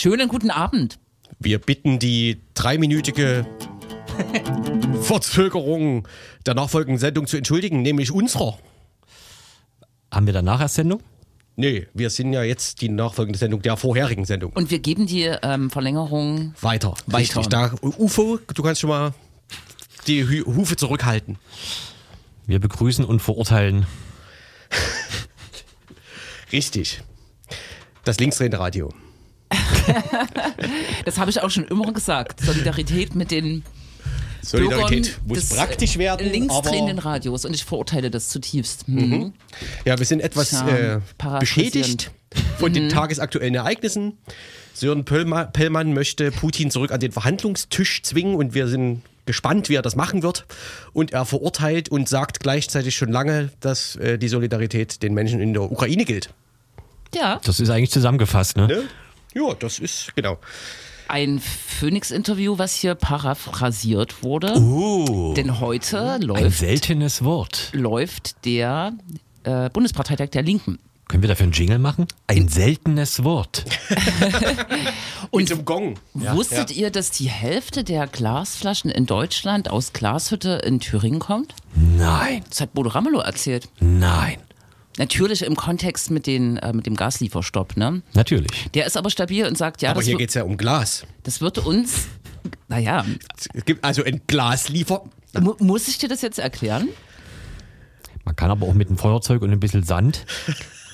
Schönen guten Abend. Wir bitten die dreiminütige Verzögerung der nachfolgenden Sendung zu entschuldigen, nämlich unserer. Haben wir danach erst Sendung? Nee, wir sind ja jetzt die nachfolgende Sendung der vorherigen Sendung. Und wir geben die ähm, Verlängerung Weiter. Weiter. Richtig. Da, UFO, du kannst schon mal die Hü- Hufe zurückhalten. Wir begrüßen und verurteilen. Richtig. Das linksdrehende Radio. Das habe ich auch schon immer gesagt. Solidarität mit den Solidarität Bürgern muss praktisch werden. linksdrehenden Radios. Und ich verurteile das zutiefst. Mhm. Ja, wir sind etwas Tja, äh, beschädigt von Mhm. den tagesaktuellen Ereignissen. Sören Pellmann möchte Putin zurück an den Verhandlungstisch zwingen und wir sind gespannt, wie er das machen wird. Und er verurteilt und sagt gleichzeitig schon lange, dass äh, die Solidarität den Menschen in der Ukraine gilt. Ja, Das ist eigentlich zusammengefasst, ne? Ne? Ja, das ist genau. ein Phoenix-Interview, was hier paraphrasiert wurde. Oh, Denn heute ein läuft, seltenes Wort. läuft der äh, Bundesparteitag der Linken. Können wir dafür einen Jingle machen? Ein seltenes Wort. Und zum Gong. Wusstet ihr, dass die Hälfte der Glasflaschen in Deutschland aus Glashütte in Thüringen kommt? Nein, Das hat Bodo Ramelow erzählt. nein. Natürlich im Kontext mit, den, äh, mit dem Gaslieferstopp. Ne? Natürlich. Der ist aber stabil und sagt, ja, Aber das, hier geht es ja um Glas. das wird uns. Naja, Es gibt also ein Glasliefer. mu muss ich dir das jetzt erklären? Man kann aber auch mit einem Feuerzeug und ein bisschen Sand.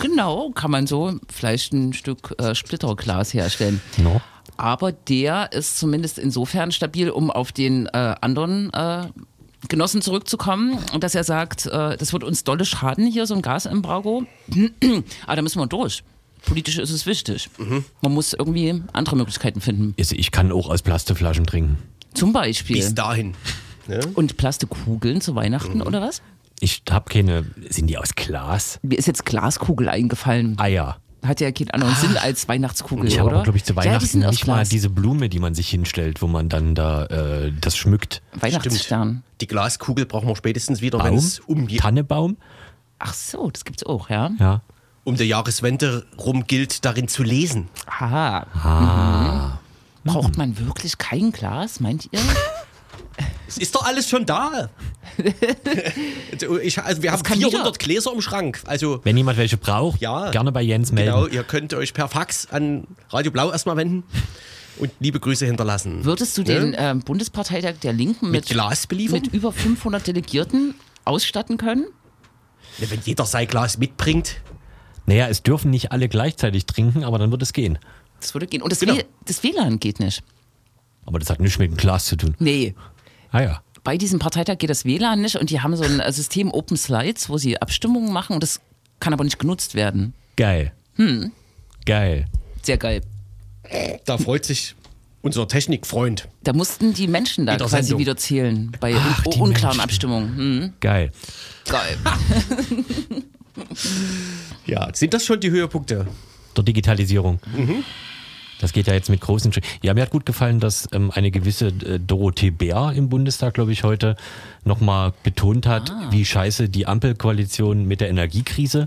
Genau, kann man so vielleicht ein Stück äh, Splitterglas herstellen. No. Aber der ist zumindest insofern stabil, um auf den äh, anderen äh, Genossen zurückzukommen, und dass er sagt, äh, das wird uns dolle schaden hier, so ein Gasembargo. Aber da müssen wir durch. Politisch ist es wichtig. Man muss irgendwie andere Möglichkeiten finden. Ich kann auch aus Plastikflaschen trinken. Zum Beispiel. Bis dahin. Ne? Und Plastikkugeln zu Weihnachten oder was? Ich habe keine. Sind die aus Glas? Mir ist jetzt Glaskugel eingefallen. Eier. Hat ja keinen anderen Sinn als Weihnachtskugel, Ich habe oder? aber, glaube ich, zu ja, die Weihnachten sind aus nicht mal diese Blume, die man sich hinstellt, wo man dann da äh, das schmückt. Weihnachtsstern. Die Glaskugel brauchen wir spätestens wieder, wenn es um, die- Tannebaum? Ach so, das gibt's auch, ja. Ja. um der Jahreswende rum gilt, darin zu lesen. Aha. Ah. Mhm. Braucht man wirklich kein Glas, meint ihr? Es ist doch alles schon da. Also ich, also wir haben kann 400 Gläser im Schrank. Also Wenn jemand welche braucht, Ja. gerne bei Jens melden. genau, ihr könnt euch per Fax an Radio Blau erstmal wenden und liebe Grüße hinterlassen. Würdest du Ne? den ähm, Bundesparteitag der Linken mit mit, Glas beliefern? mit über 500 Delegierten ausstatten können? Ja, wenn jeder sein Glas mitbringt. Naja, es dürfen nicht alle gleichzeitig trinken, aber dann wird es gehen. Das würde gehen. Und das, Genau. W- das WLAN geht nicht. Aber das hat nichts mit dem Glas zu tun. Nee. Ah ja. Bei diesem Parteitag geht das WLAN nicht und die haben so ein äh, System Open Slides, wo sie Abstimmungen machen und das kann aber nicht genutzt werden. Geil. Hm. Geil. Sehr geil. Da freut sich unser Technikfreund. Da mussten die Menschen da quasi Sendung. wieder zählen bei Ach, un unklaren Menschen. Abstimmungen. Hm. Geil. Geil. Ja, sind das schon die Höhepunkte? Der Digitalisierung. Das geht ja jetzt mit großen Schritten. Ja, mir hat gut gefallen, dass ähm, eine gewisse äh, Dorothee Bär im Bundestag, glaube ich, heute nochmal betont hat, wie scheiße die Ampelkoalition mit der Energiekrise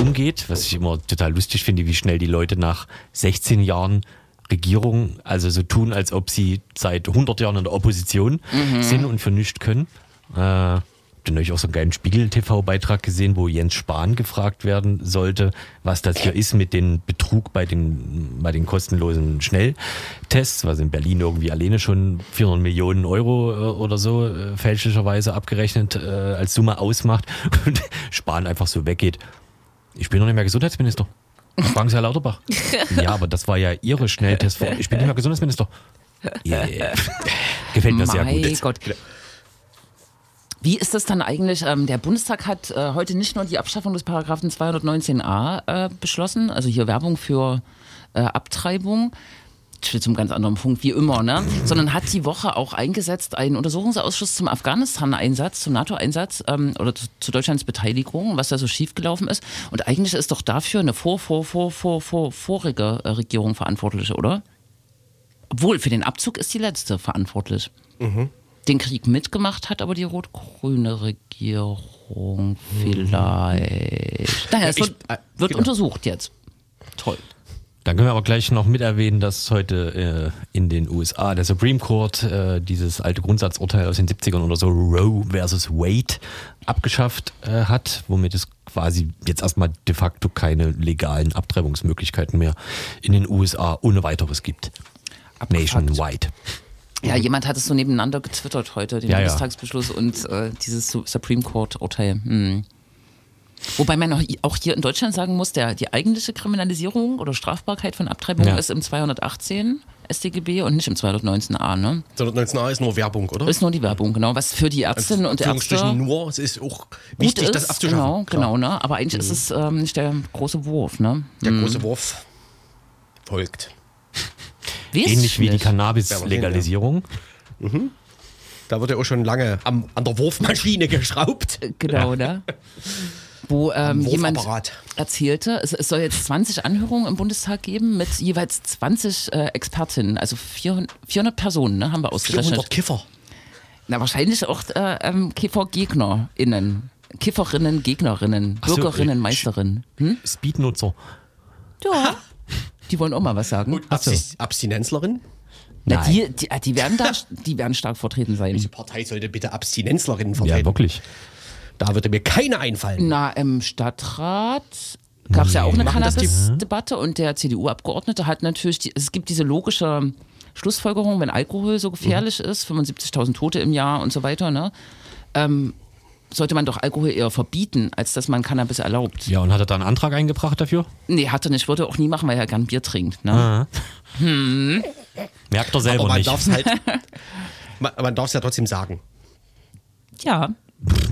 umgeht. Was ich immer total lustig finde, wie schnell die Leute nach 16 Jahren Regierung, also so tun, als ob sie seit 100 Jahren in der Opposition sind und für nichts können. Äh, dann habe ich auch so einen geilen Spiegel-TV-Beitrag gesehen, wo Jens Spahn gefragt werden sollte, was das hier ist mit dem Betrug bei den, bei den kostenlosen Schnelltests, was in Berlin irgendwie alleine schon 400 Millionen Euro äh, oder so äh, fälschlicherweise abgerechnet äh, als Summe ausmacht und Spahn einfach so weggeht. Ich bin noch nicht mehr Gesundheitsminister. Fragen Sie Herr Lauterbach. ja, aber das war ja Ihre Schnelltest. Ich bin nicht mehr Gesundheitsminister. Yeah. Gefällt mir sehr mein gut. Gott. Wie ist das dann eigentlich? Ähm, der Bundestag hat äh, heute nicht nur die Abschaffung des Paragraphen 219a äh, beschlossen, also hier Werbung für äh, Abtreibung. Zum ganz anderen Punkt, wie immer, ne? Sondern hat die Woche auch eingesetzt einen Untersuchungsausschuss zum Afghanistan-Einsatz, zum NATO-Einsatz ähm, oder zu, zu Deutschlands Beteiligung, was da so schiefgelaufen ist. Und eigentlich ist doch dafür eine vor, vor, vor, vor, vor, vorige äh, Regierung verantwortlich, oder? Obwohl, für den Abzug ist die letzte verantwortlich. Den Krieg mitgemacht hat aber die rot-grüne Regierung vielleicht. Naja, es Ich- wird, äh, wird genau. untersucht jetzt. Toll. Dann können wir aber gleich noch mit erwähnen, dass heute äh, in den USA der Supreme Court äh, dieses alte Grundsatzurteil aus den 70ern oder so, Roe versus Wade, abgeschafft äh, hat, womit es quasi jetzt erstmal de facto keine legalen Abtreibungsmöglichkeiten mehr in den USA ohne weiteres gibt. Abgefuckt. Nationwide. Ja, jemand hat es so nebeneinander getwittert heute, den Ja, ja. Bundestagsbeschluss und äh, dieses Su- Supreme Court-Urteil. Hm. Wobei man auch hier in Deutschland sagen muss, der, die eigentliche Kriminalisierung oder Strafbarkeit von Abtreibung Ja. ist im 218 StGB und nicht im 219a. Ne? 219a ist nur Werbung, oder? Ist nur die Werbung, genau. Was für die Ärztinnen und Ärzte nur, es ist auch wichtig, ist. das abzuschaffen. Genau, Klar. genau. Ne? Aber eigentlich ist es ähm, nicht der große Wurf. Ne? Der große Wurf folgt. Weiß Ähnlich ich wie die. Cannabis-Legalisierung. Da wird ja auch schon lange am, an der Wurfmaschine geschraubt. Genau, ne? Wo ähm, jemand erzählte, es, es soll jetzt 20 Anhörungen im Bundestag geben mit jeweils 20 äh, Expertinnen, also 400, 400 Personen, ne, haben wir 400 ausgerechnet. Kiffer. Na, wahrscheinlich auch äh, ähm, KiffergegnerInnen. Kifferinnen, Gegnerinnen, Ach so, Bürgerinnen, äh, Meisterinnen. Hm? Speednutzer. Ja. Die wollen auch mal was sagen. Und Abstinenz Abstinenzlerin? Na, Nein. die, die, die, werden da, die werden stark vertreten sein. Diese Partei sollte bitte Abstinenzlerinnen Ja, vertreten. wirklich. da würde mir keine einfallen. Na, im Stadtrat gab es ja auch eine Cannabis-Debatte und der CDU-Abgeordnete hat natürlich, die, es gibt diese logische Schlussfolgerung, wenn Alkohol so gefährlich ist, 75.000 Tote im Jahr und so weiter, ne, ähm, sollte man doch Alkohol eher verbieten, als dass man Cannabis erlaubt. Ja, und hat er da einen Antrag eingebracht dafür? Nee, hat er nicht, würde er auch nie machen, weil er gern Bier trinkt. Ne? Merkt er selber Aber man nicht. darf es halt. man man darf es ja trotzdem sagen. Ja,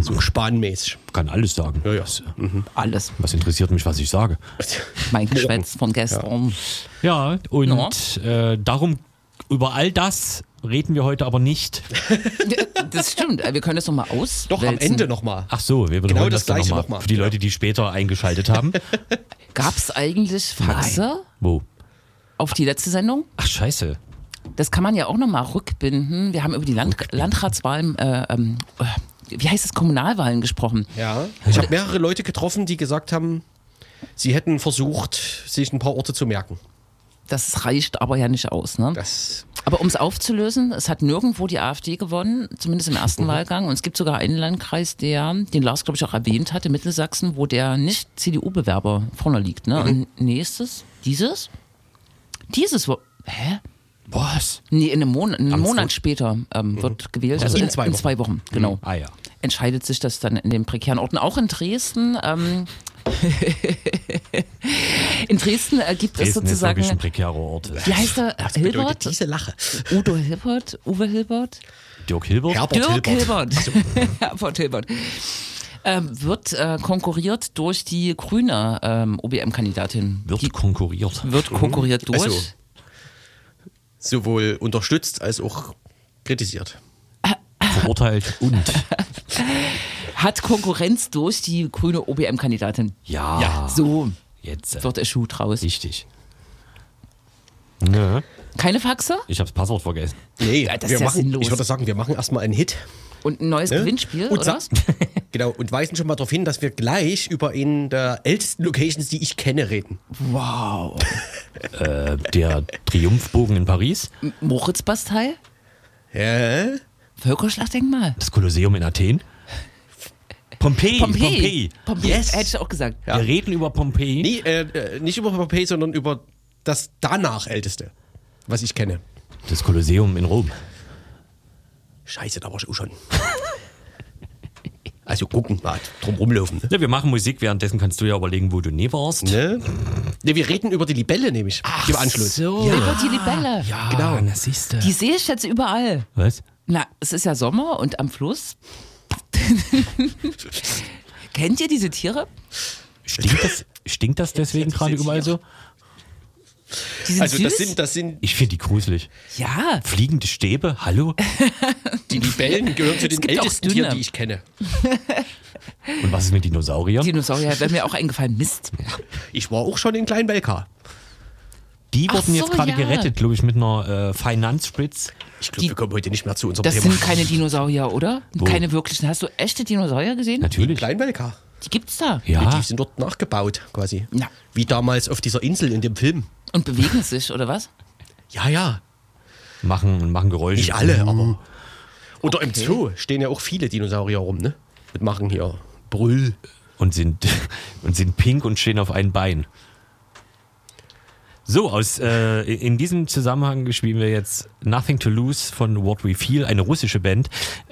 So spanmäßig. Kann alles sagen. Ja, ja. Was, alles. was interessiert mich, was ich sage? Mein Geschwätz von gestern. Ja, und äh, darum, über all das reden wir heute aber nicht. Das stimmt, wir können das nochmal aus. Doch, am Ende nochmal. Ach so, wir Genau wiederholen das das, dann Gleiche nochmal. nochmal. Für die Leute, die später eingeschaltet haben. Gab es eigentlich Faxe Wo? auf die letzte Sendung? Ach, scheiße. Das kann man ja auch nochmal rückbinden. Wir haben über die Land Landratswahlen, äh, ähm, äh, wie heißt es, Kommunalwahlen gesprochen. Ja. Ich habe mehrere Leute getroffen, die gesagt haben, sie hätten versucht, sich ein paar Orte zu merken. Das reicht aber ja nicht aus. Ne? Das Aber um es aufzulösen, es hat nirgendwo die AfD gewonnen, zumindest im ersten Wahlgang. Und es gibt sogar einen Landkreis, der, den Lars, glaube ich, auch erwähnt hatte, Mittelsachsen, wo der nicht CDU-Bewerber vorne liegt. Ne? Und nächstes, dieses? Dieses, wo, hä? Was? Nee, in einem Monat, einen Monat später ähm, wird gewählt. Also in in, zwei in Wochen. zwei Wochen, genau. Ah ja. Entscheidet sich das dann in den prekären Orten. Auch in Dresden. Ähm, in Dresden äh, gibt es Dresden ist sozusagen. wirklich ein prekärer Ort. Wie heißt er? was bedeutet Hilbert? diese Lache? Udo Hilbert? Uwe Hilbert? Dirk Hilbert? Herbert Dirk Hilbert. Hilbert. Herbert Hilbert. Ähm, wird äh, konkurriert durch die grüne ähm, OBM-Kandidatin. Wird Die konkurriert. wird konkurriert durch. Also, Sowohl unterstützt als auch kritisiert. Verurteilt und. Hat Konkurrenz durch die grüne OBM-Kandidatin. Ja. Ja. So Jetzt. Äh, wird der Schuh draus. richtig. Nö. Keine Faxe? Ich habe das Passwort vergessen. Nee, Ja, das wir ist ja machen, sinnlos. ich würde sagen, wir machen erstmal einen Hit. Und ein neues Ne? Gewinnspiel, und oder? Genau, und weisen schon mal darauf hin, dass wir gleich über einen der ältesten Locations, die ich kenne, reden. Wow. Äh, der Triumphbogen in Paris, Moritzbastei? Hä? Völkerschlachtdenkmal? das Kolosseum in Athen, Pompeji. Pompeji. Pompeji. Pompeji. Yes. Hätte ich auch gesagt. Ja. Wir reden über Pompeji. Nee, äh, äh, nicht über Pompeii, sondern über das danach älteste, was ich kenne. Das Kolosseum in Rom. Scheiße, da war ich auch schon. Also gucken, mal drum rumlaufen. Ne? Ja, wir machen Musik, währenddessen kannst du ja überlegen, wo du nie warst. Ne? ne, wir reden über die Libelle nämlich im Anschluss. so. Ja. Über die Libelle. Ja, Genau. na siehste. Die sehe ich jetzt überall. Was? Na, es ist ja Sommer und am Fluss. Kennt ihr diese Tiere? Stinkt das, stinkt das deswegen gerade überall so? Die sind Also süß. das sind, das sind Ich finde die gruselig. ja, Fliegende Stäbe, hallo? die Libellen gehören zu den ältesten. Tieren, die ich kenne. Und was ist mit Dinosauriern? Dinosaurier wäre mir auch eingefallen. Mist. Ich war auch schon in Kleinbelka. Die Ach wurden so, jetzt gerade ja. gerettet, glaube ich, mit einer äh, Finanzspritz. Ich glaube, wir kommen heute nicht mehr zu unserem Das Thema. sind keine Dinosaurier, oder? Keine wirklichen. Hast du echte Dinosaurier gesehen? Natürlich. Kleinbelka. Die gibt's da. Ja. Die sind dort nachgebaut, quasi. Ja. Wie damals auf dieser Insel in dem Film. Und bewegen sich, oder was? Ja, ja. Machen, machen Geräusche. Nicht alle, aber. Oder im Okay. Zoo stehen ja auch viele Dinosaurier rum, ne? Und machen hier Brüll. Und sind, und sind pink und stehen auf ein Bein. So, aus, äh, in diesem Zusammenhang spielen wir jetzt Nothing to Lose von What We Feel, eine russische Band.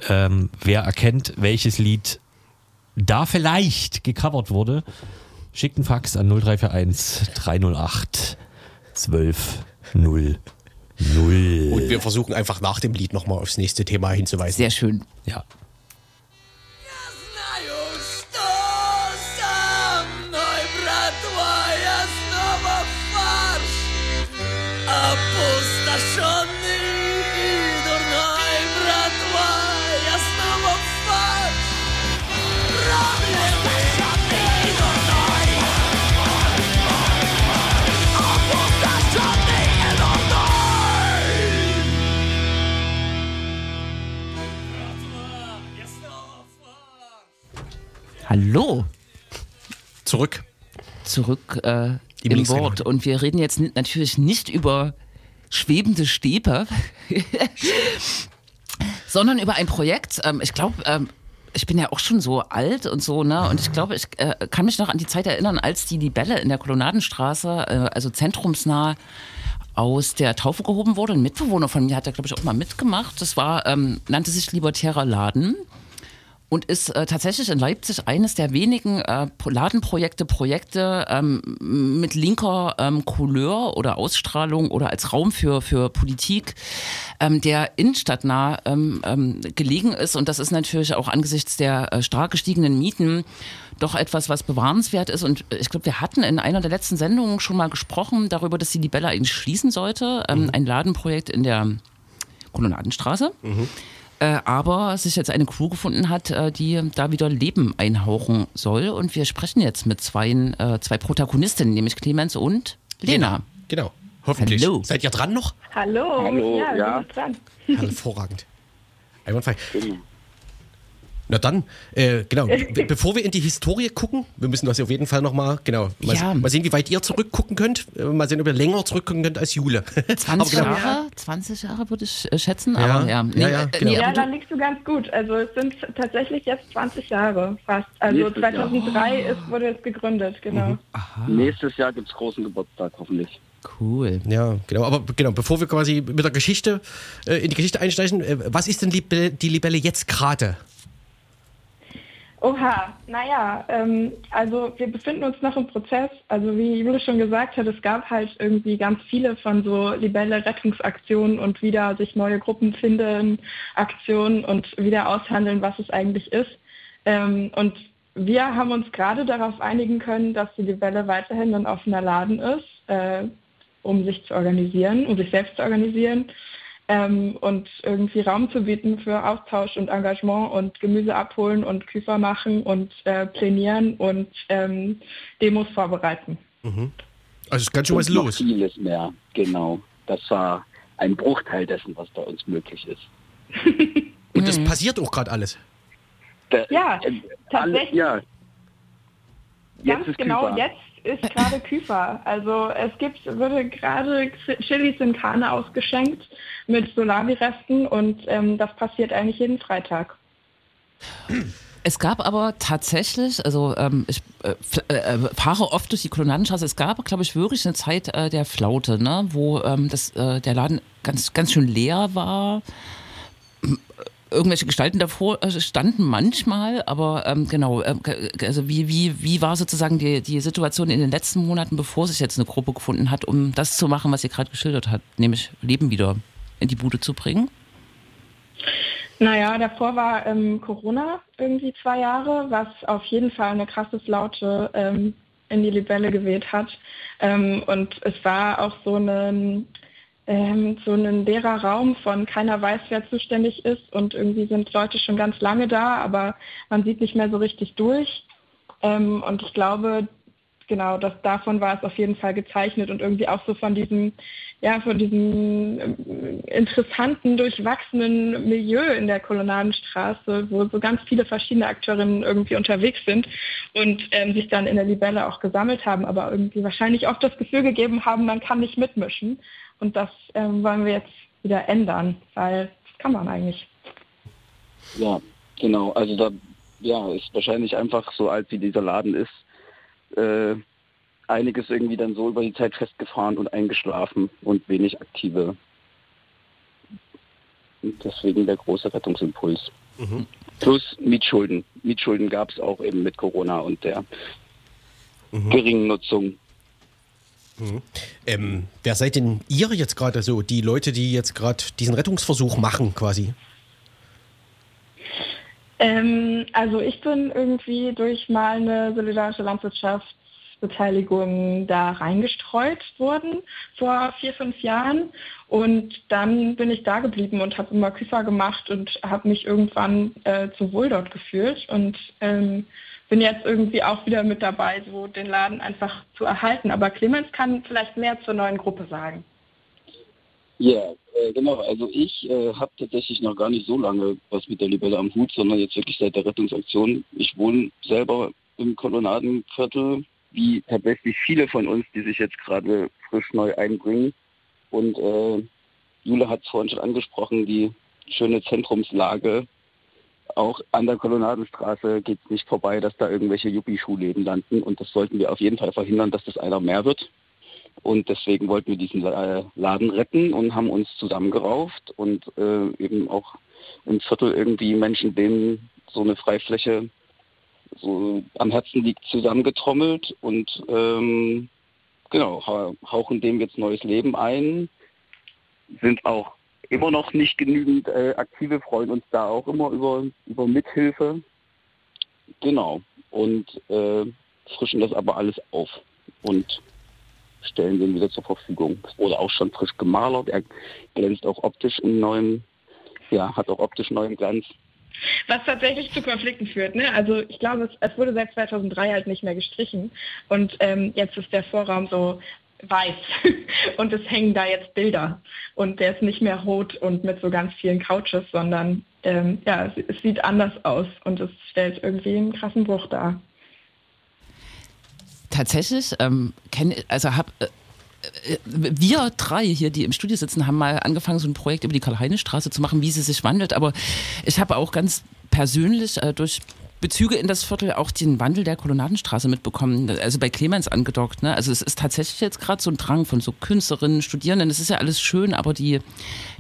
Ähm, wer erkennt, welches Lied da vielleicht gecovert wurde, schickt einen Fax an 0341 308 12 0 0. Und wir versuchen einfach nach dem Lied nochmal aufs nächste Thema hinzuweisen. Sehr schön. Ja. Zurück äh, Im. Wort. Und wir reden jetzt natürlich nicht über schwebende Stäbe, sondern über ein Projekt. Ähm, ich glaube, ähm, ich bin ja auch schon so alt und so, ne? Und ich glaube, ich äh, kann mich noch an die Zeit erinnern, als die Libelle in der Kolonnadenstraße, äh, also zentrumsnah, aus der Taufe gehoben wurde. Ein Mitbewohner von mir hat da, glaube ich, auch mal mitgemacht. Das war, ähm, nannte sich Libertärer Laden und ist äh, tatsächlich in Leipzig eines der wenigen äh, Pro- Ladenprojekte, Projekte ähm, mit linker ähm, Couleur oder Ausstrahlung oder als Raum für, für Politik, ähm, der innenstadtnah ähm, ähm, gelegen ist. Und das ist natürlich auch angesichts der äh, stark gestiegenen Mieten doch etwas, was bewahrenswert ist. Und äh, ich glaube, wir hatten in einer der letzten Sendungen schon mal gesprochen darüber, dass die Libella eigentlich schließen sollte. Ähm, Ein Ladenprojekt in der Kolonnadenstraße äh, aber sich jetzt eine Crew gefunden hat, äh, die da wieder Leben einhauchen soll. Und wir sprechen jetzt mit zwei, äh, zwei Protagonistinnen, nämlich Clemens und Lena. Genau. Hoffentlich. Hallo. Seid ihr dran noch? Hallo. Hallo, ja. ja. wir sind dran. Hervorragend. Einwandfrei. Na dann, äh, genau, be bevor wir in die Historie gucken, wir müssen das auf jeden Fall nochmal, genau, mal, Ja. mal sehen, wie weit ihr zurückgucken könnt, äh, mal sehen, ob ihr länger zurückgucken könnt als Jule. 20 Aber genau, Jahre, 20 Jahre würde ich äh, schätzen, Ja, aber ja. ja, ja, äh, genau. Ja, aber da du, liegst du ganz gut. Also es sind tatsächlich jetzt 20 Jahre fast. Also Nächstes Jahr. 2003 ist, wurde es gegründet, genau. Nächstes Jahr gibt es großen Geburtstag, hoffentlich. cool. Ja, genau, aber genau, bevor wir quasi mit der Geschichte, äh, in die Geschichte einsteigen, äh, was ist denn Libe die Libelle jetzt gerade? Oha, naja, ähm, also wir befinden uns noch im Prozess. Also wie Jule schon gesagt hat, es gab halt irgendwie ganz viele von so Libelle-Rettungsaktionen und wieder sich neue Gruppen finden, Aktionen und wieder aushandeln, was es eigentlich ist. Ähm, und wir haben uns gerade darauf einigen können, dass die Libelle weiterhin ein offener Laden ist, äh, um sich zu organisieren, um sich selbst zu organisieren ähm, und irgendwie Raum zu bieten für Austausch und Engagement und Gemüse abholen und Küfer machen und äh, plänieren und ähm, Demos vorbereiten. Also es ist ganz schön was los. Vieles mehr, genau. Das war ein Bruchteil dessen, was bei uns möglich ist. Und das passiert auch gerade alles. Da- Ja, äh, tatsächlich. ja. Jetzt Ganz ist genau, Küfer. jetzt ist gerade Küfer. Also es gibt, würde gerade Chilis in Kahne ausgeschenkt mit Solari-Resten und ähm, das passiert eigentlich jeden Freitag. Es gab aber tatsächlich, also ähm, ich äh, f- äh, fahre oft durch die Kolonnadenstraße, es gab, glaube ich, wirklich eine Zeit äh, der Flaute, ne, wo ähm, das, äh, der Laden ganz, ganz schön leer war. Irgendwelche Gestalten davor äh, standen manchmal, aber ähm, genau, ge- also wie, wie, wie war sozusagen die, die Situation in den letzten Monaten, bevor sich jetzt eine Gruppe gefunden hat, um das zu machen, was ihr gerade geschildert habt, nämlich Leben wieder in die Bude zu bringen? Naja, davor war ähm, Corona irgendwie zwei Jahre, was auf jeden Fall eine krasse Flaute ähm, in die Libelle geweht hat. Ähm, und es war auch so ein, ähm, so ein leerer Raum von keiner weiß, wer zuständig ist und irgendwie sind Leute schon ganz lange da, aber man sieht nicht mehr so richtig durch. Ähm, und ich glaube, genau, das davon war es auf jeden Fall gezeichnet und irgendwie auch so von diesem, ja, von diesem ähm, interessanten, durchwachsenen Milieu in der Kolonnadenstraße, wo so ganz viele verschiedene Akteurinnen irgendwie unterwegs sind und ähm, sich dann in der Libelle auch gesammelt haben, aber irgendwie wahrscheinlich auch das Gefühl gegeben haben, man kann nicht mitmischen. Und das ähm, wollen wir jetzt wieder ändern, weil das kann man eigentlich. Ja, genau. Also da ja, ist wahrscheinlich einfach so alt wie dieser Laden ist, äh, einiges irgendwie dann so über die Zeit festgefahren und eingeschlafen und wenig aktive. Und deswegen der große Rettungsimpuls. Plus Mietschulden. Mietschulden gab es auch eben mit Corona und der geringen Nutzung. Ähm, wer seid denn ihr jetzt gerade so? Die Leute, die jetzt gerade diesen Rettungsversuch machen, quasi? Ähm, also ich bin irgendwie durch meine solidarische Landwirtschaftsbeteiligung da reingestreut worden vor vier, fünf Jahren. Und dann bin ich da geblieben und habe immer Küfer gemacht und habe mich irgendwann äh, zu wohl dort gefühlt und ähm, bin jetzt irgendwie auch wieder mit dabei, so den Laden einfach zu erhalten. Aber Clemens kann vielleicht mehr zur neuen Gruppe sagen. Ja, äh, genau. Also ich äh, habe tatsächlich noch gar nicht so lange was mit der Libelle am Hut, sondern jetzt wirklich seit der Rettungsaktion. Ich wohne selber im Kolonnadenviertel, wie tatsächlich viele von uns, die sich jetzt gerade frisch neu einbringen. Und äh, Jule hat es vorhin schon angesprochen, die schöne Zentrumslage. Auch an der Kolonnadenstraße geht es nicht vorbei, dass da irgendwelche Yuppie-Schuhläden landen. Und das sollten wir auf jeden Fall verhindern, dass das einer mehr wird. Und deswegen wollten wir diesen äh, Laden retten und haben uns zusammengerauft und äh, eben auch im Viertel irgendwie Menschen, denen so eine Freifläche so am Herzen liegt, zusammengetrommelt und ähm, genau, hau- hauchen dem jetzt neues Leben ein, sind auch immer noch nicht genügend äh, aktive, freuen uns da auch immer über, über Mithilfe. Genau. Und äh, frischen das aber alles auf und stellen den wieder zur Verfügung. Wurde auch schon frisch gemalert. Er glänzt auch optisch in neuem, ja, hat auch optisch neuen Glanz. Was tatsächlich zu Konflikten führt. Ne? Also ich glaube, es, es wurde seit 2003 halt nicht mehr gestrichen und ähm, jetzt ist der Vorraum so weiß und es hängen da jetzt Bilder und der ist nicht mehr rot und mit so ganz vielen Couches, sondern ähm, ja, es, sieht anders aus und es stellt irgendwie einen krassen Bruch dar. Tatsächlich, ähm, kenn, also hab, äh, äh, wir drei hier, die im Studio sitzen, haben mal angefangen, so ein Projekt über die Karl-Heine-Straße zu machen, wie sie sich wandelt. Aber ich habe auch ganz persönlich äh, durch Bezüge in das Viertel auch den Wandel der Kolonnadenstraße mitbekommen, also bei Clemens angedockt. Ne? Also es ist tatsächlich jetzt gerade so ein Drang von so Künstlerinnen, Studierenden, das ist ja alles schön, aber die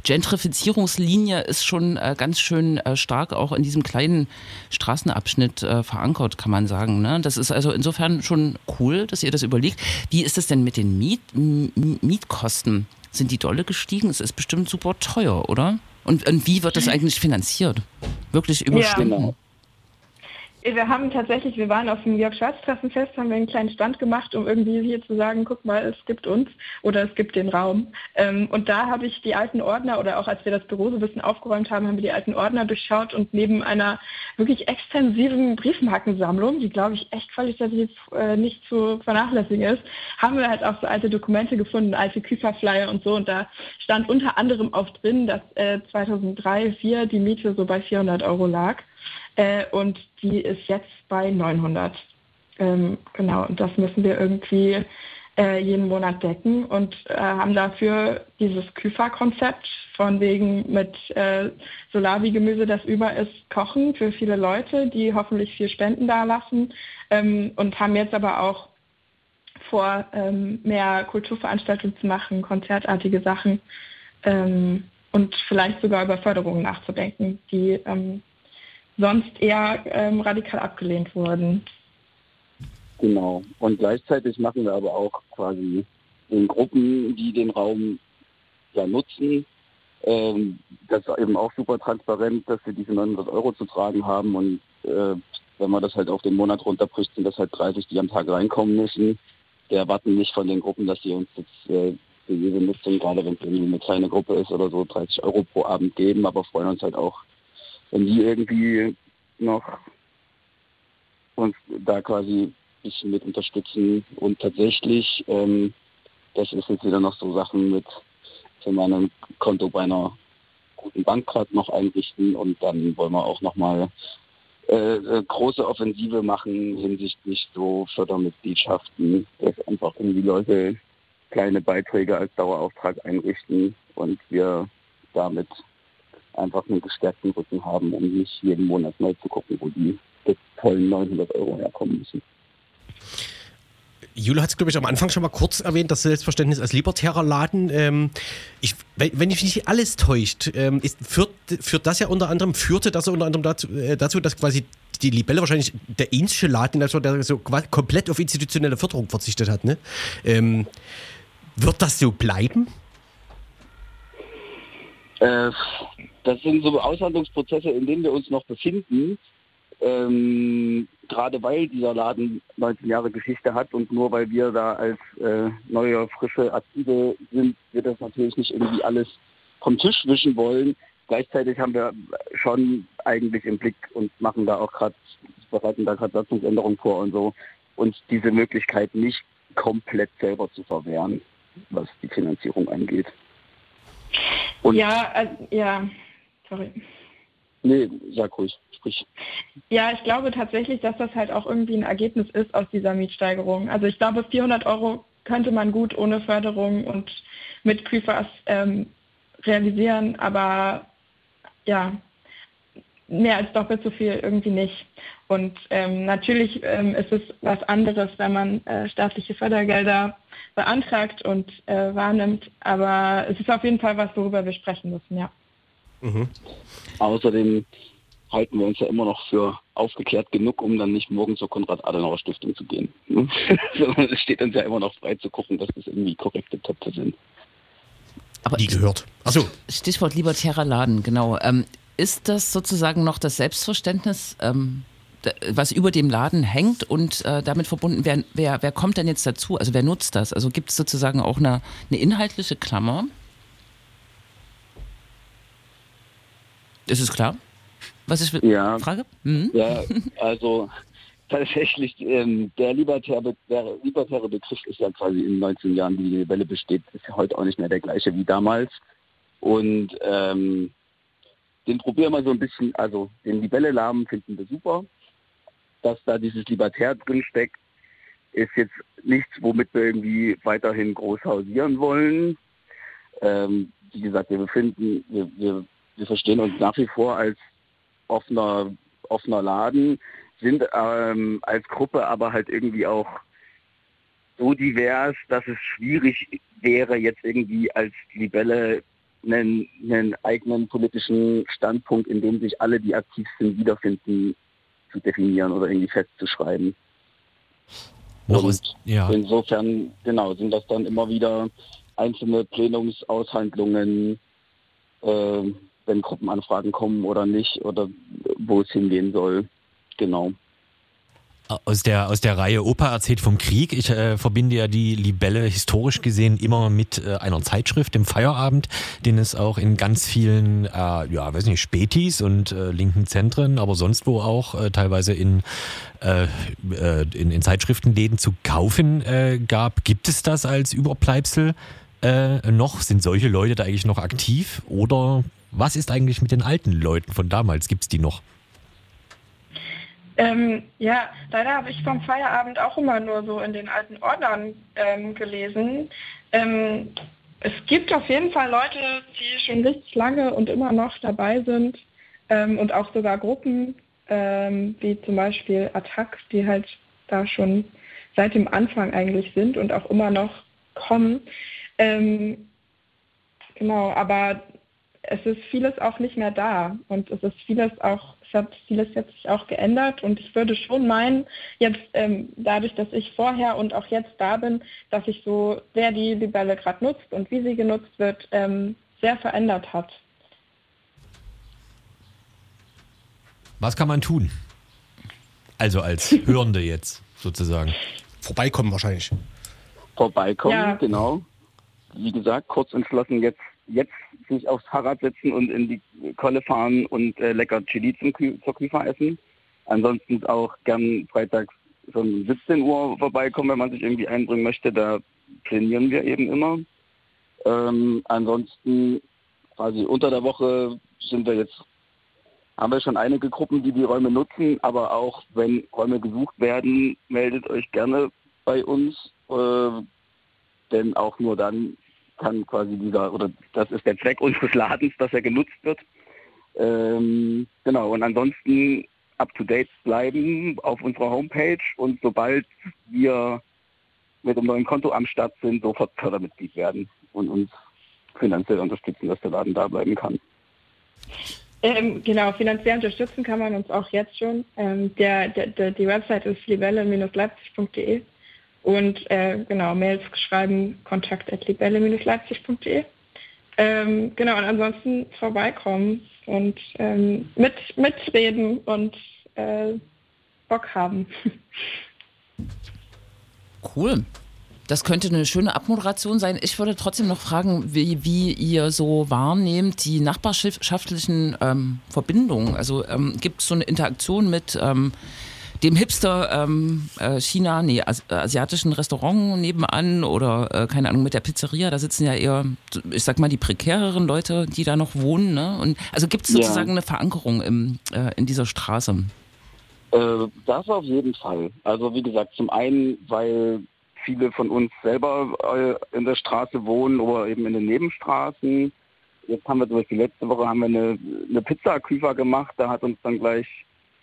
Gentrifizierungslinie ist schon äh, ganz schön äh, stark auch in diesem kleinen Straßenabschnitt äh, verankert, kann man sagen. Ne? Das ist also insofern schon cool, dass ihr das überlegt. Wie ist es denn mit den Miet Mietkosten? Sind die dolle gestiegen? Es ist bestimmt super teuer, oder? Und, und wie wird das eigentlich finanziert? Wirklich über Ja. Stunden? Genau. Wir haben tatsächlich, wir waren auf dem Jörg-Schwarz-Treffenfest, haben wir einen kleinen Stand gemacht, um irgendwie hier zu sagen, guck mal, es gibt uns oder es gibt den Raum. Ähm, und da habe ich die alten Ordner oder auch als wir das Büro so ein bisschen aufgeräumt haben, haben wir die alten Ordner durchschaut und neben einer wirklich extensiven Briefmarkensammlung, die glaube ich echt qualitativ äh, nicht zu vernachlässigen ist, haben wir halt auch so alte Dokumente gefunden, alte Küferflyer und so. Und da stand unter anderem auch drin, dass äh, 2003, 2004 die Miete so bei 400 Euro lag. Äh, und die ist jetzt bei 900. Ähm, genau, und das müssen wir irgendwie äh, jeden Monat decken und äh, haben dafür dieses Küfer-Konzept von wegen mit äh, Solari-Gemüse, das über ist, kochen für viele Leute, die hoffentlich viel Spenden da lassen ähm, und haben jetzt aber auch vor, ähm, mehr Kulturveranstaltungen zu machen, konzertartige Sachen ähm, und vielleicht sogar über Förderungen nachzudenken, die ähm, sonst eher ähm, radikal abgelehnt wurden. Genau. Und gleichzeitig machen wir aber auch quasi in Gruppen, die den Raum ja nutzen, ähm, das eben auch super transparent, dass wir diese 900 Euro zu tragen haben und äh, wenn man das halt auf den Monat runterbricht, sind das halt 30, die am Tag reinkommen müssen. Wir erwarten nicht von den Gruppen, dass sie uns jetzt äh, für diese Nutzung, gerade wenn es irgendwie eine kleine Gruppe ist oder so, 30 Euro pro Abend geben, aber freuen uns halt auch, wenn die irgendwie noch uns da quasi bisschen mit unterstützen. Und tatsächlich, ähm, das ist jetzt wieder noch so Sachen mit für meinem Konto bei einer guten Bank gerade noch einrichten und dann wollen wir auch nochmal äh, große Offensive machen hinsichtlich so Fördermitgliedschaften, dass einfach irgendwie Leute kleine Beiträge als Dauerauftrag einrichten und wir damit einfach einen gestärkten Rücken haben, um nicht jeden Monat neu zu gucken, wo die tollen 900 Euro herkommen müssen. Jule hat es, glaube ich, am Anfang schon mal kurz erwähnt, das Selbstverständnis als libertärer Laden. Ähm, ich, wenn, mich nicht alles täuscht, ähm, ist, führt, führt das ja unter anderem, führte das unter anderem dazu, äh, dazu dass quasi die Libelle wahrscheinlich der einzige Laden, also der so quasi komplett auf institutionelle Förderung verzichtet hat. Ne? Ähm, wird das so bleiben? Äh, das sind so Aushandlungsprozesse, in denen wir uns noch befinden. Ähm, gerade weil dieser Laden 19 Jahre Geschichte hat und nur weil wir da als äh, neue, frische Aktive sind, wir das natürlich nicht irgendwie alles vom Tisch wischen wollen. Gleichzeitig haben wir schon eigentlich im Blick und machen da auch gerade, bereiten da gerade Satzungsänderungen vor und so, uns diese Möglichkeit nicht komplett selber zu verwehren, was die Finanzierung angeht. Und Ja, äh, ja, sorry. nee, sag ruhig, sprich. Ja, ich glaube tatsächlich, dass das halt auch irgendwie ein Ergebnis ist aus dieser Mietsteigerung. Also ich glaube, 400 Euro könnte man gut ohne Förderung und mit Küfers ähm, realisieren, aber ja, mehr als doppelt so viel irgendwie nicht. Und ähm, natürlich ähm, ist es was anderes, wenn man äh, staatliche Fördergelder beantragt und äh, wahrnimmt, aber es ist auf jeden Fall was, worüber wir sprechen müssen, ja. Außerdem halten wir uns ja immer noch für aufgeklärt genug, um dann nicht morgen zur Konrad-Adenauer-Stiftung zu gehen. Sondern es steht uns ja immer noch frei zu gucken, dass das irgendwie korrekte Töpfe sind. Aber Die gehört. Achso, Stichwort libertärer Laden, genau. Ähm, ist das sozusagen noch das Selbstverständnis, ähm, was über dem Laden hängt und äh, damit verbunden, wer, wer, wer kommt denn jetzt dazu? Also wer nutzt das? Also gibt es sozusagen auch eine, eine inhaltliche Klammer? Ist es klar? Was ich Ja. frage? Mhm. Ja, also tatsächlich, ähm, der, libertäre, der libertäre Begriff ist ja quasi in 19 Jahren, wie die Libelle besteht, ist ja heute auch nicht mehr der gleiche wie damals. Und ähm, den probieren wir so ein bisschen, also den Libelle-Lahmen finden wir super. Dass da dieses Libertär drinsteckt, ist jetzt nichts, womit wir irgendwie weiterhin groß hausieren wollen. Ähm, wie gesagt, wir befinden, wir, wir, wir verstehen uns nach wie vor als offener, offener Laden, sind ähm, als Gruppe aber halt irgendwie auch so divers, dass es schwierig wäre, jetzt irgendwie als Libelle einen, einen eigenen politischen Standpunkt, in dem sich alle, die aktiv sind, wiederfinden, zu definieren oder irgendwie festzuschreiben. Noch Und ist, ja. Insofern, genau, sind das dann immer wieder einzelne Plenumsaushandlungen, äh, wenn Gruppenanfragen kommen oder nicht, oder wo es hingehen soll. Genau. Aus der, aus der Reihe Opa erzählt vom Krieg. Ich äh, verbinde ja die Libelle historisch gesehen immer mit äh, einer Zeitschrift, dem Feierabend, den es auch in ganz vielen, äh, ja, weiß nicht, Spätis und äh, linken Zentren, aber sonst wo auch äh, teilweise in, äh, in, in Zeitschriftenläden zu kaufen gab. Gibt es das als Überbleibsel noch? Sind solche Leute da eigentlich noch aktiv? Oder was ist eigentlich mit den alten Leuten von damals? Gibt es die noch? Ähm, ja, leider habe ich vom Feierabend auch immer nur so in den alten Ordnern ähm, gelesen. Ähm, es gibt auf jeden Fall Leute, die schon richtig lange und immer noch dabei sind ähm, und auch sogar Gruppen, ähm, wie zum Beispiel Attack, die halt da schon seit dem Anfang eigentlich sind und auch immer noch kommen. Ähm, genau, aber es ist vieles auch nicht mehr da und es ist vieles auch, es hat vieles jetzt sich auch geändert und ich würde schon meinen, jetzt ähm, dadurch, dass ich vorher und auch jetzt da bin, dass sich so, wer die Libelle gerade nutzt und wie sie genutzt wird, ähm, sehr verändert hat. Was kann man tun? Also als Hörende jetzt sozusagen. vorbeikommen wahrscheinlich. Vorbeikommen, Ja. genau. Wie gesagt, kurz entschlossen jetzt, jetzt sich aufs Fahrrad setzen und in die Kolle fahren und äh, lecker Chili zum Kü zur Küfer essen. Ansonsten auch gern freitags schon 17 Uhr vorbeikommen, wenn man sich irgendwie einbringen möchte. Da trainieren wir eben immer. Ähm, ansonsten quasi unter der Woche sind wir jetzt, haben wir schon einige Gruppen, die die Räume nutzen, aber auch wenn Räume gesucht werden, meldet euch gerne bei uns, äh, denn auch nur dann kann quasi dieser, oder das ist der Zweck unseres Ladens, dass er genutzt wird. Ähm, genau, und ansonsten up to date bleiben auf unserer Homepage und sobald wir mit dem neuen Konto am Start sind, sofort Fördermitglied werden und uns finanziell unterstützen, dass der Laden da bleiben kann. Ähm, genau, finanziell unterstützen kann man uns auch jetzt schon. Ähm, der, der, der, die Website ist libelle-leipzig.de und äh, genau, Mails schreiben kontakt.libelle-leipzig.de. Ähm, genau, und ansonsten vorbeikommen und ähm, mit, mitreden und äh, Bock haben. Cool. Das könnte eine schöne Abmoderation sein. Ich würde trotzdem noch fragen, wie, wie ihr so wahrnehmt die nachbarschaftlichen ähm, Verbindungen. Also ähm, gibt es so eine Interaktion mit ähm, dem Hipster ähm, äh, China, nee, as asiatischen Restaurant nebenan oder äh, keine Ahnung mit der Pizzeria. Da sitzen ja eher, ich sag mal, die prekäreren Leute, die da noch wohnen. Ne? Und also gibt es Ja. sozusagen eine Verankerung im, äh, in dieser Straße. Äh, das auf jeden Fall. Also wie gesagt, zum einen, weil viele von uns selber äh, in der Straße wohnen oder eben in den Nebenstraßen. Jetzt haben wir zum Beispiel letzte Woche haben wir eine, eine Pizza-Küfer gemacht. Da hat uns dann gleich